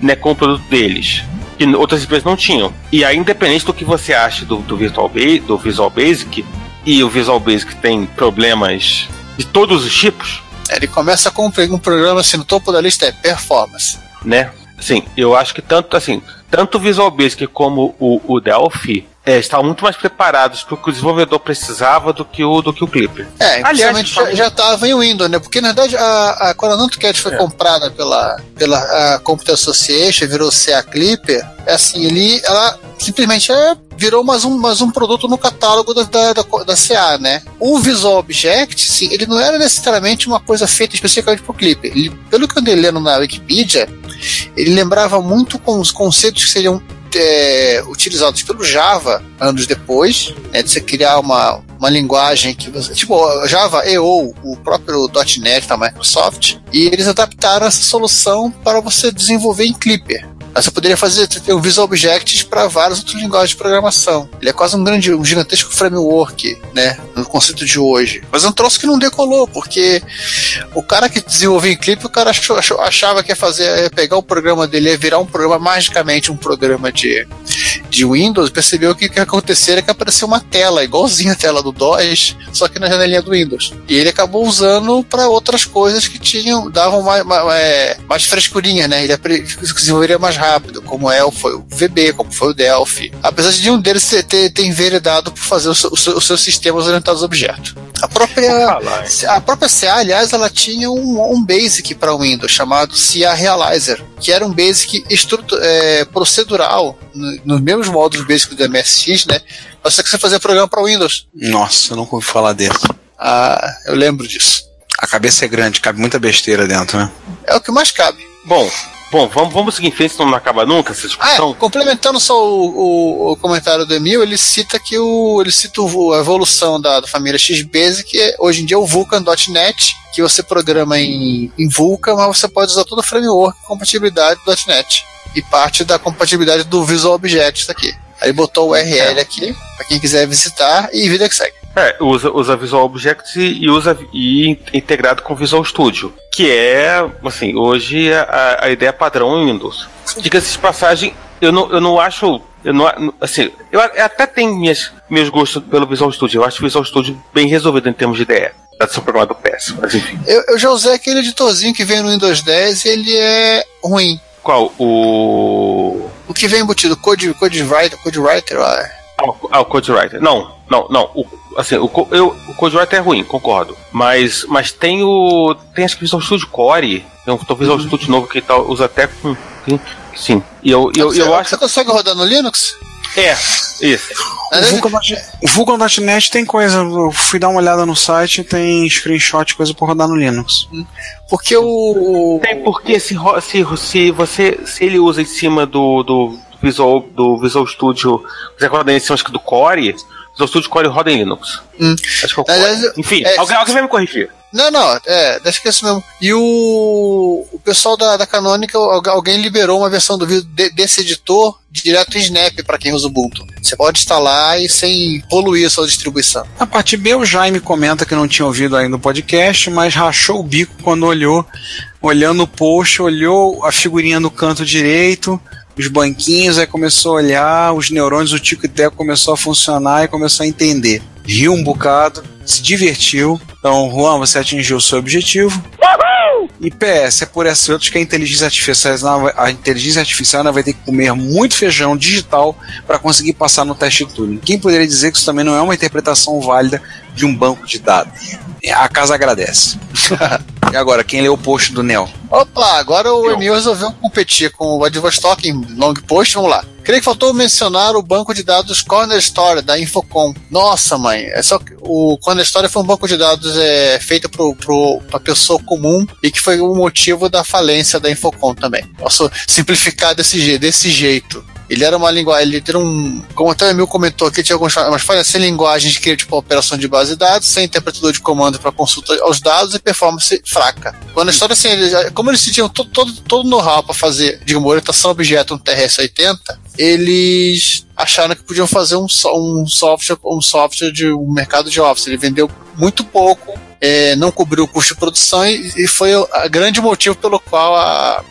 né, com o produto deles. Que outras empresas não tinham. E aí, independente do que você ache do, do, Visual, Ba- do Visual Basic, e o Visual Basic tem problemas de todos os tipos, Ele começa com um pro- programa assim, no topo da lista é performance. né? Assim, eu acho que tanto assim, tanto o Visual Basic como o, o Delphi é, estavam muito mais preparados para o que o desenvolvedor precisava do que o, do que o Clipper. É, Aliás, já, estava em Windows, né? Porque na verdade a, a, quando a NanoCat foi É. comprada pela, pela a Computer Association, virou CA Clipper, é assim, ele, ela simplesmente é, virou mais um, mais um produto no catálogo da, da, da, da CA, né? O Visual Object, sim, ele não era necessariamente uma coisa feita especificamente para o Clipper. Ele, pelo que eu andei lendo na Wikipedia, ele lembrava muito com os conceitos que seriam é, utilizados pelo Java anos depois, né, de você criar uma, uma linguagem que você. Tipo, Java e ou o próprio .NET da Microsoft, e eles adaptaram essa solução para você desenvolver em Clipper. Aí Você poderia fazer ter um Visual Objects para várias outras linguagens de programação. Ele é quase um grande, um gigantesco framework, né, no conceito de hoje. Mas é um troço que não decolou, porque o cara que desenvolveu em Clipper, o cara achou- achou- achava que ia fazer, ia pegar o programa dele, ia virar um programa magicamente um programa de, de Windows, percebeu que o que ia acontecer é que apareceu uma tela, igualzinha a tela do DOS, só que na janelinha do Windows. E ele acabou usando para outras coisas que tinham, davam mais, mais, é, mais frescurinha, né? Ele desenvolveria mais rápido, como é, foi o VB, como foi o Delphi. Apesar de nenhum deles ter, ter, ter enveredado por fazer o o os seus sistemas orientados a objeto. A própria. A própria CA, aliás, ela tinha um, um basic para Windows chamado CA Realizer, que era um basic é, procedural, no- nos mesmos módulos básicos do MSX, né? Mas só que você fazia programa para Windows. Nossa, eu nunca ouvi falar desse. Ah, eu lembro disso. A cabeça é grande, cabe muita besteira dentro, né? É o que mais cabe. Bom, bom, vamos, vamos seguir em frente, senão não acaba nunca essa Ah, discussão. é, complementando só o, o- o comentário do Emil, ele cita que o, ele cita o- a evolução da, da família XBasic, que é, hoje em dia é o Vulkan.net, que você programa em, em Vulkan, mas você pode usar todo o framework com compatibilidade do .NET e parte da compatibilidade do Visual Objects aqui. Aí botou o URL aqui, para quem quiser visitar, e vida que segue. É, usa, usa Visual Objects e, e usa e in- integrado com Visual Studio, que é, assim, hoje a, a ideia padrão em Windows. Diga-se de passagem, eu não, eu não acho, eu não, assim, eu até tenho minhas, meus gostos pelo Visual Studio, eu acho o Visual Studio bem resolvido em termos de ideia. Deve ser um programador péssimo, mas enfim. Eu, eu já usei aquele editorzinho que vem no Windows 10 e ele é ruim. Qual? O. O que vem embutido, Code, code Writer, Code Writer, ah, Ah, o- o CodeWriter. Não, não, não. O, assim, o, eu, o CodeWriter é ruim, concordo. Mas, mas tem o. Tem acho que Visual Studio Core. Tem um Visual Studio novo que tá, usa até com. Sim. sim. E eu, eu, você, eu acho. você consegue rodar no Linux? É, isso. Na O Vulkan.net tem coisa, eu fui dar uma olhada no site, tem screenshot, coisa pra rodar no Linux. Porque o. Tem porque se, se, se você. Se ele usa em cima do, do Visual, do Visual Studio. Você roda em cima acho que do Core. Visual Studio Core roda em Linux. Hum. Acho que é o Aliás, Core. Enfim, é, alguém, alguém vai me corrigir. Não, não, é, deixa que é isso mesmo. E o, o pessoal da, da Canonical, algu- alguém liberou uma versão do vídeo de- desse editor direto em Snap para quem usa Ubuntu. Você pode instalar e sem poluir a sua distribuição. A parte B, o Jaime comenta que não tinha ouvido ainda o podcast, mas rachou o bico quando olhou, olhando o post, olhou a figurinha no canto direito, os banquinhos, aí começou a olhar, os neurônios, o tico e teco começou a funcionar e começou a entender. Riu um bocado, se divertiu. Então, Juan, você atingiu o seu objetivo. E PS, é por essas outras que a inteligência artificial, a inteligência artificial vai ter que comer muito feijão digital para conseguir passar no teste Turing. Quem poderia dizer que isso também não é uma interpretação válida de um banco de dados? A casa agradece. *laughs* E agora, quem leu o post do Neo? Opa, agora o Emil resolveu competir com o Vladivostok em long post, vamos lá. Creio que faltou mencionar o banco de dados Corner Story da Infocom. Nossa, mãe, é só que o Corner Story foi um banco de dados é, feito para pessoa comum e que foi o motivo da falência da Infocom também. Posso simplificar desse, desse jeito. Ele era uma linguagem, ele era um. Como até o Emil comentou aqui, tinha algumas umas falhas sem linguagem de cria tipo operação de base de dados, sem interpretador de comando para consulta aos dados e performance fraca. Quando a história assim, eles, como eles tinham todo, todo, todo know-how para fazer, digamos, orientação a objeto no TRS-80, eles acharam que podiam fazer um, um software, um software de um mercado de Office. Ele vendeu muito pouco, eh, não cobriu o custo de produção e, e foi o grande motivo pelo qual a,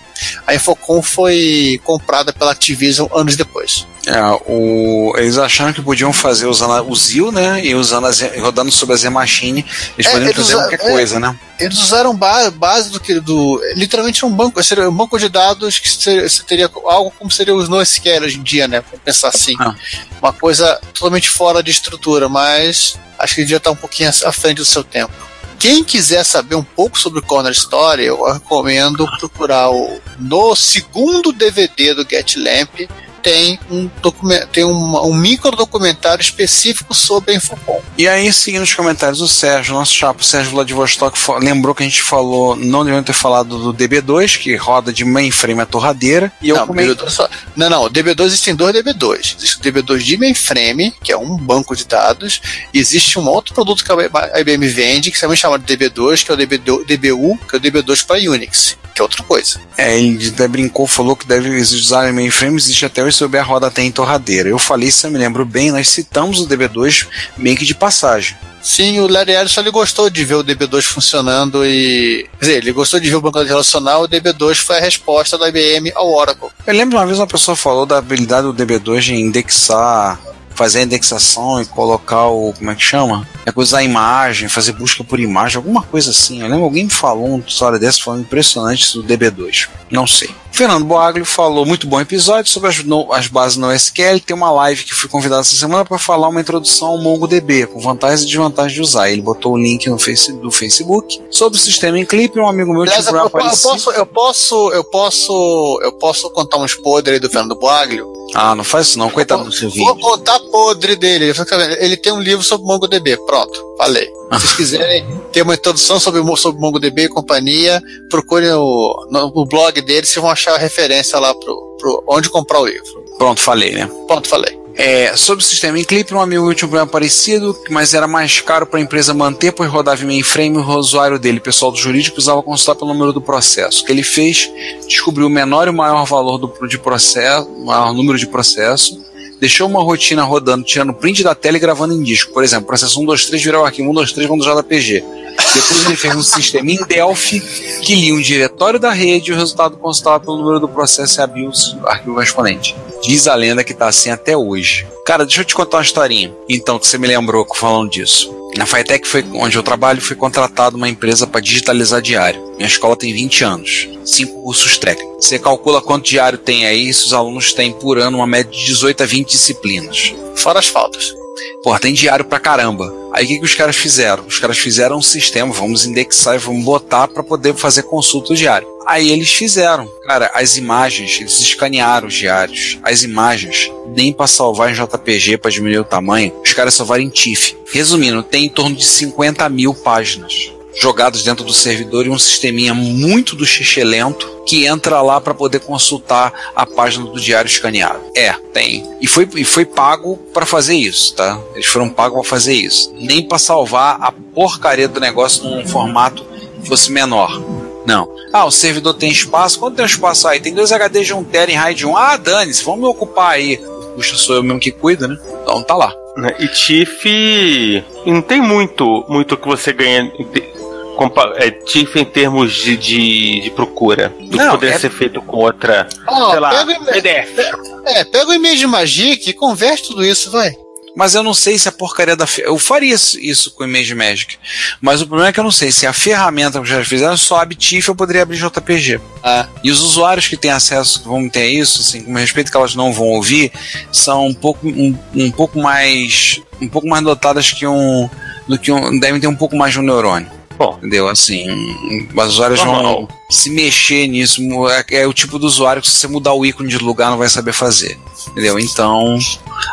a Infocom foi comprada pela Activision anos depois. É, o, eles acharam que podiam fazer usando o ZIL, né? E usando a Z- rodando sobre a Z-Machine. Eles É, poderiam eles fazer usa- qualquer é. coisa, né? Eles usaram ba base do que do literalmente um banco, seria um banco de dados que seria, teria algo como seria os NoSQL hoje em dia, né? Vamos pensar assim, Ah. uma coisa totalmente fora de estrutura, mas acho que devia estar um pouquinho à frente do seu tempo. Quem quiser saber um pouco sobre o Corner Story, eu recomendo procurar o no segundo DVD do Get Lamp tem um tem um, um micro documentário específico sobre a Infocom. E aí, seguindo os comentários, o Sérgio, nosso chapa, Sérgio Vladivostok, lembrou que a gente falou, não devemos ter falado do DB2, que roda de mainframe a torradeira. E eu não, comentei. DB2 só- não, não, o DB2 existem dois DB2. Existe o DB2 de mainframe, que é um banco de dados, e existe um outro produto que a IBM vende, que também chama de DB2, que é o DB2 DBU, que é o DB2 para Unix, que é outra coisa. É, ele até brincou, falou que deve usar mainframe, existe até hoje sobre a roda até em torradeira. Eu falei, se eu me lembro bem, nós citamos o DB2 meio que de passagem. Sim, o Larry Ellison ele gostou de ver o DB2 funcionando e. Quer dizer, ele gostou de ver o banco de dados relacional, o DB2 foi a resposta da IBM ao Oracle. Eu lembro uma vez uma pessoa falou da habilidade do DB2 de indexar, fazer a indexação e colocar o. como é que chama? É que usar a imagem, fazer busca por imagem, alguma coisa assim. Eu lembro alguém me falou uma história dessa falando impressionante do DB2. Não sei. Fernando Boaglio falou muito bom episódio sobre as, no- as bases no SQL. Tem uma live que fui convidado essa semana para falar uma introdução ao MongoDB, com vantagens e desvantagens de usar. Ele botou o link no face, do Facebook sobre o sistema em clipe. Um amigo meu Aliás, eu, eu posso, eu posso, eu posso, eu posso contar uns podres aí do Fernando Boaglio? Ah, não faz isso não, coitado do seu Vou vídeo. contar podre dele. Ele tem um livro sobre MongoDB. Pronto, falei. Se vocês quiserem ter uma introdução sobre, sobre MongoDB e companhia, procurem o, no, o blog dele, vocês vão achar a referência lá pro, pro onde comprar o livro. Pronto, falei, né? Pronto, falei. É, sobre o sistema em clipe, um amigo meu tinha um problema parecido, mas era mais caro para a empresa manter, pois rodava em mainframe e o usuário dele, pessoal do jurídico, usava consultar pelo número do processo. O que ele fez, descobriu o menor e o maior valor do, de processo, maior número de processo, deixou uma rotina rodando, tirando print da tela e gravando em disco. Por exemplo, processo 123 virar o arquivo 123 vão do JPG. Depois ele fez um sistema em Delphi que lia um diretório da rede e o resultado constava pelo número do processo e abria o arquivo correspondente. Diz a lenda que tá assim até hoje. Cara, deixa eu te contar uma historinha. Então, que você me lembrou falando disso. Na Fitec, foi onde eu trabalho, fui contratado uma empresa para digitalizar diário. Minha escola tem 20 anos, cinco cursos técnicos. Você calcula quanto diário tem aí, se os alunos têm por ano uma média de 18 a 20 disciplinas. Fora as faltas. Porra, tem diário pra caramba. Aí o que, que os caras fizeram? Os caras fizeram um sistema, vamos indexar e vamos botar para poder fazer consulta diário. Aí eles fizeram. Cara, as imagens, eles escanearam os diários. As imagens, nem para salvar em JPG para diminuir o tamanho, os caras salvaram em TIFF. Resumindo, tem em torno de 50 mil páginas jogados dentro do servidor e um sisteminha muito do xixi lento que entra lá para poder consultar a página do diário escaneado. É, tem. E foi, e foi pago para fazer isso, tá? Eles foram pagos para fazer isso. Nem para salvar a porcaria do negócio num formato que fosse menor. Não. Ah, o servidor tem espaço. Quanto tem espaço aí? Tem dois HDs de 1 TB em RAID 1. Ah, dane-se, vamos me ocupar aí. Puxa, sou eu mesmo que cuido, né? Então tá lá. Né? E TIFF não tem muito muito que você ganha é, TIFF em termos de, de, de procura do que Não, poderia é- ser feito com outra, Ó, sei lá, pega, o PDF. é, pega o e-mail de Magic e converte tudo isso, vai. Mas eu não sei se a porcaria da. Eu faria isso- isso com o Image Magic. Mas o problema é que eu não sei se a ferramenta que já fizeram só abre TIFF eu poderia abrir JPG. Ah. E os usuários que têm acesso, que vão ter isso, assim, com respeito que elas não vão ouvir, são um pouco, um, um pouco mais. um pouco mais dotadas que um. do que um. devem ter um pouco mais de um neurônio. Bom. Entendeu? Assim, as usuários Normal. vão se mexer nisso. É, é o tipo do usuário que se você mudar o ícone de lugar não vai saber fazer. Entendeu? Então,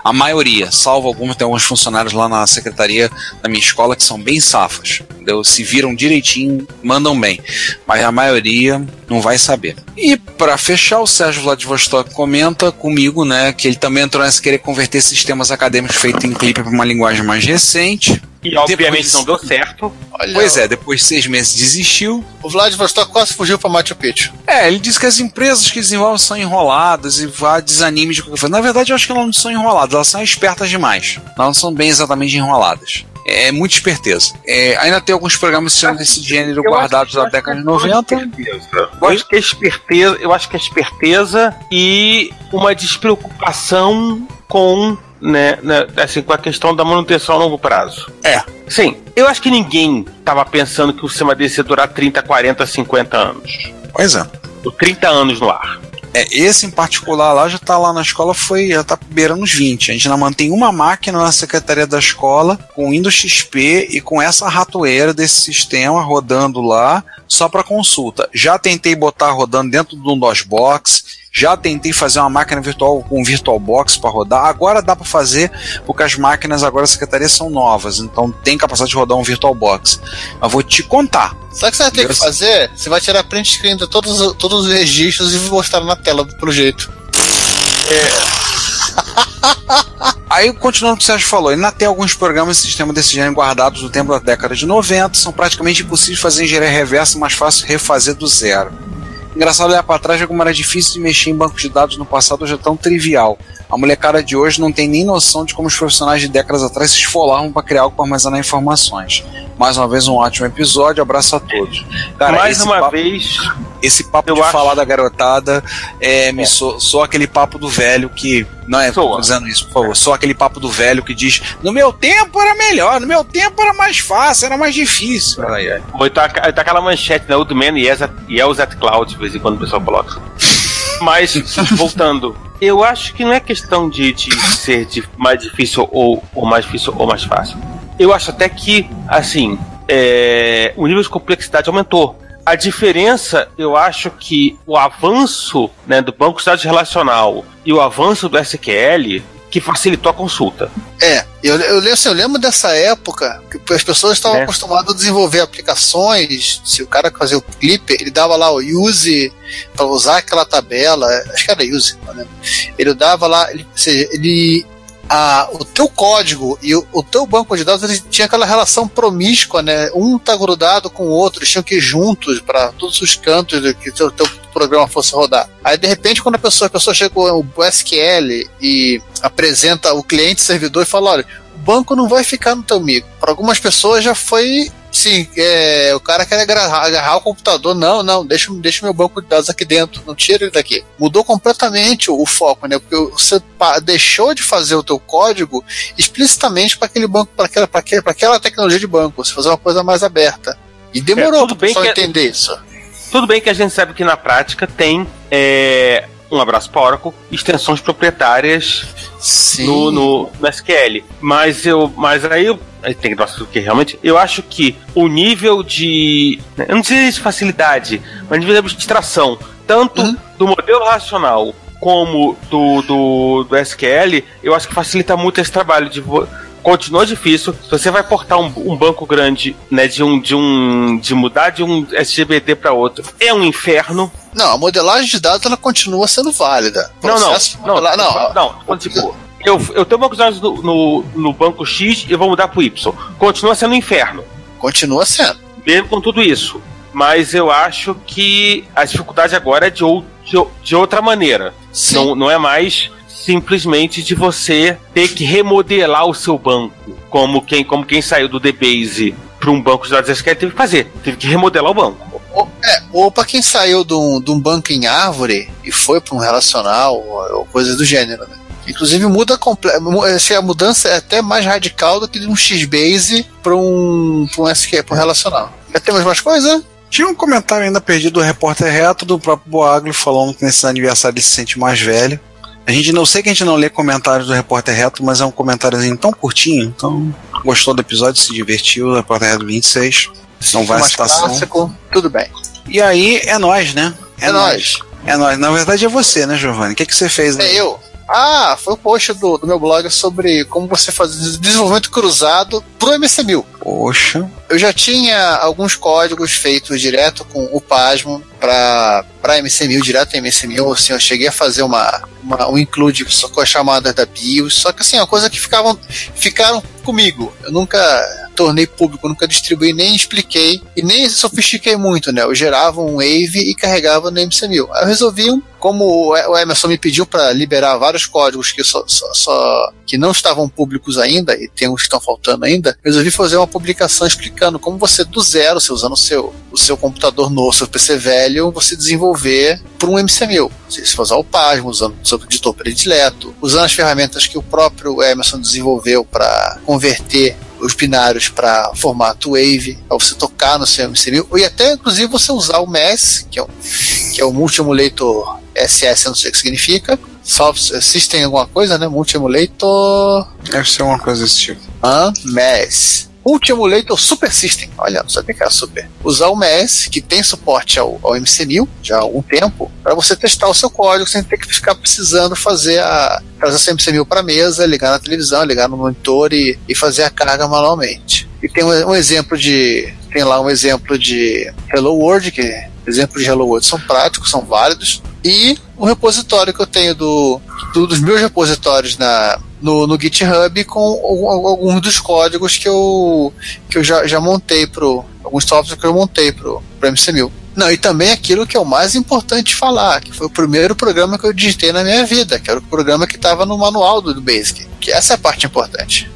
a maioria, salvo alguns, tem alguns funcionários lá na secretaria da minha escola que são bem safas. Entendeu? Se viram direitinho, mandam bem. Mas a maioria não vai saber. E para fechar, o Sérgio Vladivostok comenta comigo, né, que ele também entrou nessa querer converter sistemas acadêmicos feitos em clipe para uma linguagem mais recente. E obviamente Depois- não deu certo. Olha, Pois é, depois de seis meses desistiu. O Vladivostok quase fugiu pra Machu Picchu. É, ele diz que as empresas que desenvolvem são enroladas e vá desanime de qualquer forma. Na verdade, eu acho que elas não são enroladas, elas são espertas demais. Elas não são bem exatamente enroladas. É muita esperteza. É, ainda tem alguns programas que são desse gênero Eu guardados da década de que é uma 90. esperteza. Eu acho que é esperteza, eu acho que é esperteza e uma despreocupação com, né, né, assim, com a questão da manutenção a longo prazo. É. Sim, eu acho que ninguém estava pensando que o sistema desse ia durar 30, 40, 50 anos. Pois é. Ou 30 anos no ar. É, esse em particular lá já tá lá na escola, foi, já tá beirando os 20. A gente ainda mantém uma máquina na secretaria da escola com Windows XP e com essa ratoeira desse sistema rodando lá só para consulta. Já tentei botar rodando dentro do DOSBox, já tentei fazer uma máquina virtual com VirtualBox para rodar. Agora dá para fazer porque as máquinas agora da secretaria são novas, então tem capacidade de rodar um VirtualBox. Mas vou te contar. Sabe o que você vai ter que fazer? Você vai tirar print screen de todos, os- todos os registros e mostrar na tela pro jeito. *laughs* Aí, continuando o que o Sérgio falou, ainda tem alguns programas e sistemas desse gênero guardados do tempo da década de 90, são praticamente impossíveis de fazer engenharia reversa, mais fácil refazer do zero. Engraçado olhar para trás ver como era difícil de mexer em bancos de dados no passado hoje é tão trivial. A molecada de hoje não tem nem noção de como os profissionais de décadas atrás se esfolavam para criar algo para armazenar informações. Mais uma vez, um ótimo episódio, abraço a todos. Cara, Mais uma papo- vez, esse papo de acho- falar da garotada é, me so, soa aquele papo do velho que. Não é, Soa. tô dizendo isso, por favor. Soa aquele papo do velho que diz: No meu tempo era melhor, no meu tempo era mais fácil, era mais difícil. Ai, ai. Ou tá, tá aquela manchete, né? Old Man yells at, yells at Cloud, de vez em quando o pessoal coloca. Mas, voltando, eu acho que não é questão de, de ser de mais difícil ou, ou mais difícil ou mais fácil. Eu acho até que, assim, é, o nível de complexidade aumentou. A diferença, eu acho que o avanço né, do banco de dados relacional e o avanço do SQL que facilitou a consulta. É, eu, eu, lembro- assim, eu lembro dessa época que as pessoas estavam É. acostumadas a desenvolver aplicações. Se o cara fazia o clipper, ele dava lá o use para usar aquela tabela. Acho que era use, não lembro. Ele dava lá, ele, ou seja, ele a, o teu código e o, o teu banco de dados ele tinha aquela relação promíscua, né? Um tá grudado com o outro, eles tinham que ir juntos para todos os cantos do que o teu, teu programa fosse rodar. Aí de repente quando a pessoa, a pessoa chega com o SQL e apresenta o cliente servidor e fala, olha, o banco não vai ficar no teu mico. Para algumas pessoas já foi Sim, é, o cara quer agarrar, agarrar o computador. Não, não, deixa, deixa meu banco de dados aqui dentro, não tira ele daqui. Mudou completamente o, o foco, né? Porque você deixou de fazer o teu código explicitamente para aquele banco, para aquela, pra aquela, pra aquela tecnologia de banco. Você fazer uma coisa mais aberta. E demorou É, para bem pessoal que- entender isso. Tudo bem que a gente sabe que na prática tem é, um abraço para Oracle, extensões proprietárias Sim. no, no, no SQL. Mas eu. Mas aí eu. Tem que nossa, que realmente. Eu acho que o nível de. Eu não sei de facilidade, mas nível de abstração, tanto Uhum. do modelo racional como do, do, do SQL, eu acho que facilita muito esse trabalho de. Continua difícil. Se você vai portar um, um banco grande, né, de um, de um, de mudar de um SGBT para outro, é um inferno. Não, a modelagem de dados ela continua sendo válida. Não, não, Processo de não, não, não, não, não, tipo, eu, eu tenho banco de dados no, no, no banco X e vou mudar pro Y. Continua sendo um inferno, continua sendo. mesmo com tudo isso. Mas eu acho que a dificuldade agora é de, ou, de, de outra maneira. Sim. Não, não é mais simplesmente de você ter que remodelar o seu banco, como quem, como quem saiu do DBase para um banco de dados SQL teve que fazer. Teve que remodelar o banco. Ou, é, ou para quem saiu de um, de um banco em árvore e foi para um relacional ou, ou coisa do gênero, né? Inclusive muda assim, a mudança é até mais radical do que de um Xbase para um, pra um SQL, para um relacional. Já temos mais coisa? Tinha um comentário ainda perdido do repórter reto do próprio Boagli falando que nesse aniversário ele se sente mais velho. A gente não sei que a gente não lê comentários do repórter reto, mas é um comentáriozinho tão curtinho, então gostou do episódio, se divertiu, repórter reto 26. Não vai citação. clássico, tudo bem. E aí é nós, né? É, nóis. É nós. Na verdade é você, né, Giovanni? O que, que você fez É eu. Ah, foi o post do, do meu blog sobre como você fazer desenvolvimento cruzado pro MC1000. Poxa. Eu já tinha alguns códigos feitos direto com o Pasmo para MC1000, direto em MC1000. Assim, eu cheguei a fazer uma, uma- um include só com as chamadas da BIOS. Só que assim, é uma coisa que ficavam, ficaram comigo. Eu nunca tornei público, nunca distribuí, nem expliquei e nem sofistiquei muito, né? Eu gerava um Wave e carregava no MC1000. Aí eu resolvi, um- como o Emerson me pediu para liberar vários códigos que, só, só- só- que não estavam públicos ainda, e tem uns que estão faltando ainda, resolvi fazer uma publicação explicando como você, do zero, você usando o seu, o seu computador novo, seu PC velho, você desenvolver por um MC1000. Se você usar o Pasmo, usando o seu editor predileto, usando as ferramentas que o próprio Emerson desenvolveu para converter os binários para formato Wave, para você tocar no seu MC1000, e até inclusive você usar o MES, que é, um, que é o Multi-Emulator SS, eu não sei o que significa, Soft System alguma coisa, né? Multi-Emulator Deve ser uma coisa desse tipo. ah, MES. Multi-Emulator Super System. Olha, não sabia que era super. Usar o MES, que tem suporte ao, ao MC1000 já há algum tempo, para você testar o seu código sem ter que ficar precisando fazer a trazer seu MC1000 para mesa, ligar na televisão, ligar no monitor e, e fazer a carga manualmente. E tem um, um exemplo de tem lá um exemplo de Hello World que exemplos de Hello World são práticos, são válidos. E o repositório que eu tenho do, do- dos meus repositórios na, no, no GitHub com algum- alguns dos códigos que eu, que eu já, já montei pro. alguns softwares que eu montei pro, pro MC1000. Não, e também aquilo que é o mais importante falar, que foi o primeiro programa que eu digitei na minha vida, que era o programa que estava no manual do, do Basic. Que essa é a parte importante.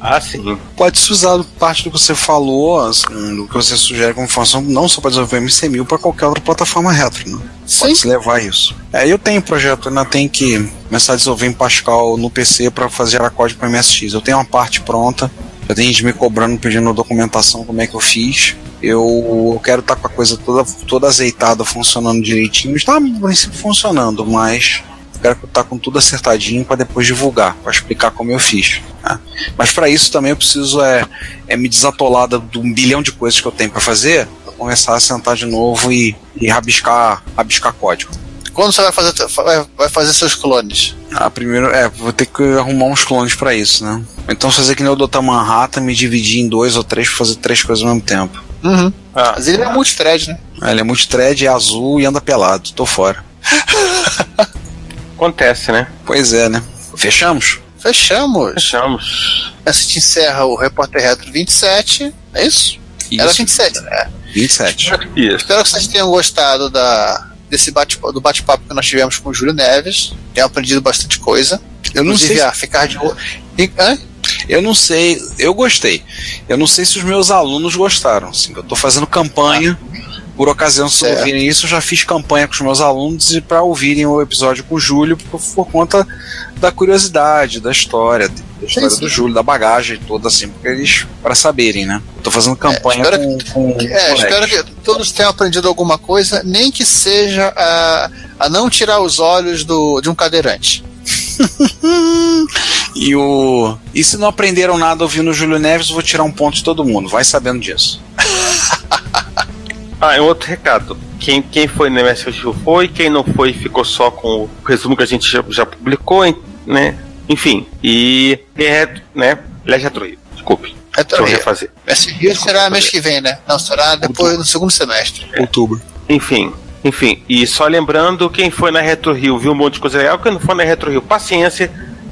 Ah, sim. Pode se usar parte do que você falou, assim, do que você sugere como função, não só para desenvolver MC1000, para qualquer outra plataforma retro, né? Pode se levar isso. É, eu tenho um projeto, ainda tenho que começar a desenvolver em Pascal no PC para fazer a código para MSX. Eu tenho uma parte pronta, já tem gente me cobrando, pedindo documentação, como é que eu fiz. Eu, eu quero estar com a coisa toda, toda azeitada, funcionando direitinho. Está, no princípio, funcionando, mas eu quero estar com tudo acertadinho para depois divulgar, para explicar como eu fiz. né? Mas para isso também eu preciso é, é me desatolar do, um bilhão de coisas que eu tenho para fazer, começar a sentar de novo e, e rabiscar, rabiscar código. Quando você vai fazer, vai, vai fazer seus clones? Ah, primeiro, é, vou ter que arrumar uns clones para isso, né? Então fazer que nem o Dr. Manhattan, me dividir em dois ou três pra fazer três coisas ao mesmo tempo. Uhum. Ah, Mas ele é multithread, né? Ah, Ele é multithread, é azul e anda pelado. Tô fora. *laughs* acontece, né? Pois é, né? Fechamos? Fechamos. Fechamos. Assim encerra o Repórter Retro 27. É isso? Era 27, né? 27. Isso. Espero que vocês tenham gostado da, desse bate, do bate-papo que nós tivemos com o Júlio Neves. Tenham aprendido bastante coisa. Eu não Inclusive, sei. a ficar de olho. Hã? Eu não sei, eu gostei. Eu não sei se os meus alunos gostaram. Assim, eu tô fazendo campanha. Por ocasião, se Certo. ouvirem isso, eu já fiz campanha com os meus alunos e para ouvirem o episódio com o Júlio por, por conta da curiosidade, da história, da história sim. do Júlio, da bagagem toda, assim, porque eles, para saberem, né? Eu tô fazendo campanha espero com, com É, moleques. espero que todos tenham aprendido alguma coisa, nem que seja a, a não tirar os olhos do, de um cadeirante. *laughs* E o. E se não aprenderam nada ouvindo o Júlio Neves, eu vou tirar um ponto de todo mundo. Vai sabendo disso. Ah, e um outro recado. Quem, quem foi no MS Festival foi, quem não foi ficou só com o resumo que a gente já, já publicou, né? Enfim. E. é, né? Retro Rio. Desculpe. Retro Rio. refazer. Esse Rio será mês que vem, né? Não, será depois no segundo semestre. Outubro. Enfim. Enfim, e só lembrando, quem foi na Retro Rio viu um monte de coisa legal, quem não foi na Retro Rio, paciência,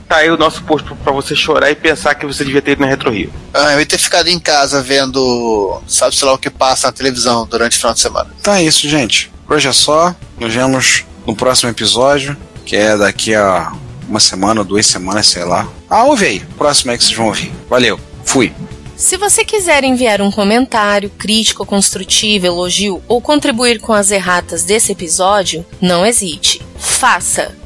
tá aí o nosso post pra você chorar e pensar que você devia ter ido na Retro Rio. Ah, eu ia ter ficado em casa vendo, sabe-se lá o que passa na televisão durante o final de semana. Então é isso, gente. Por hoje é só. Nos vemos no próximo episódio, que é daqui a uma semana, duas semanas, sei lá. Ah, ouve aí. Próximo é que vocês vão ouvir. Valeu. Fui. Se você quiser enviar um comentário, crítico, construtivo, elogio ou contribuir com as erratas desse episódio, não hesite. Faça!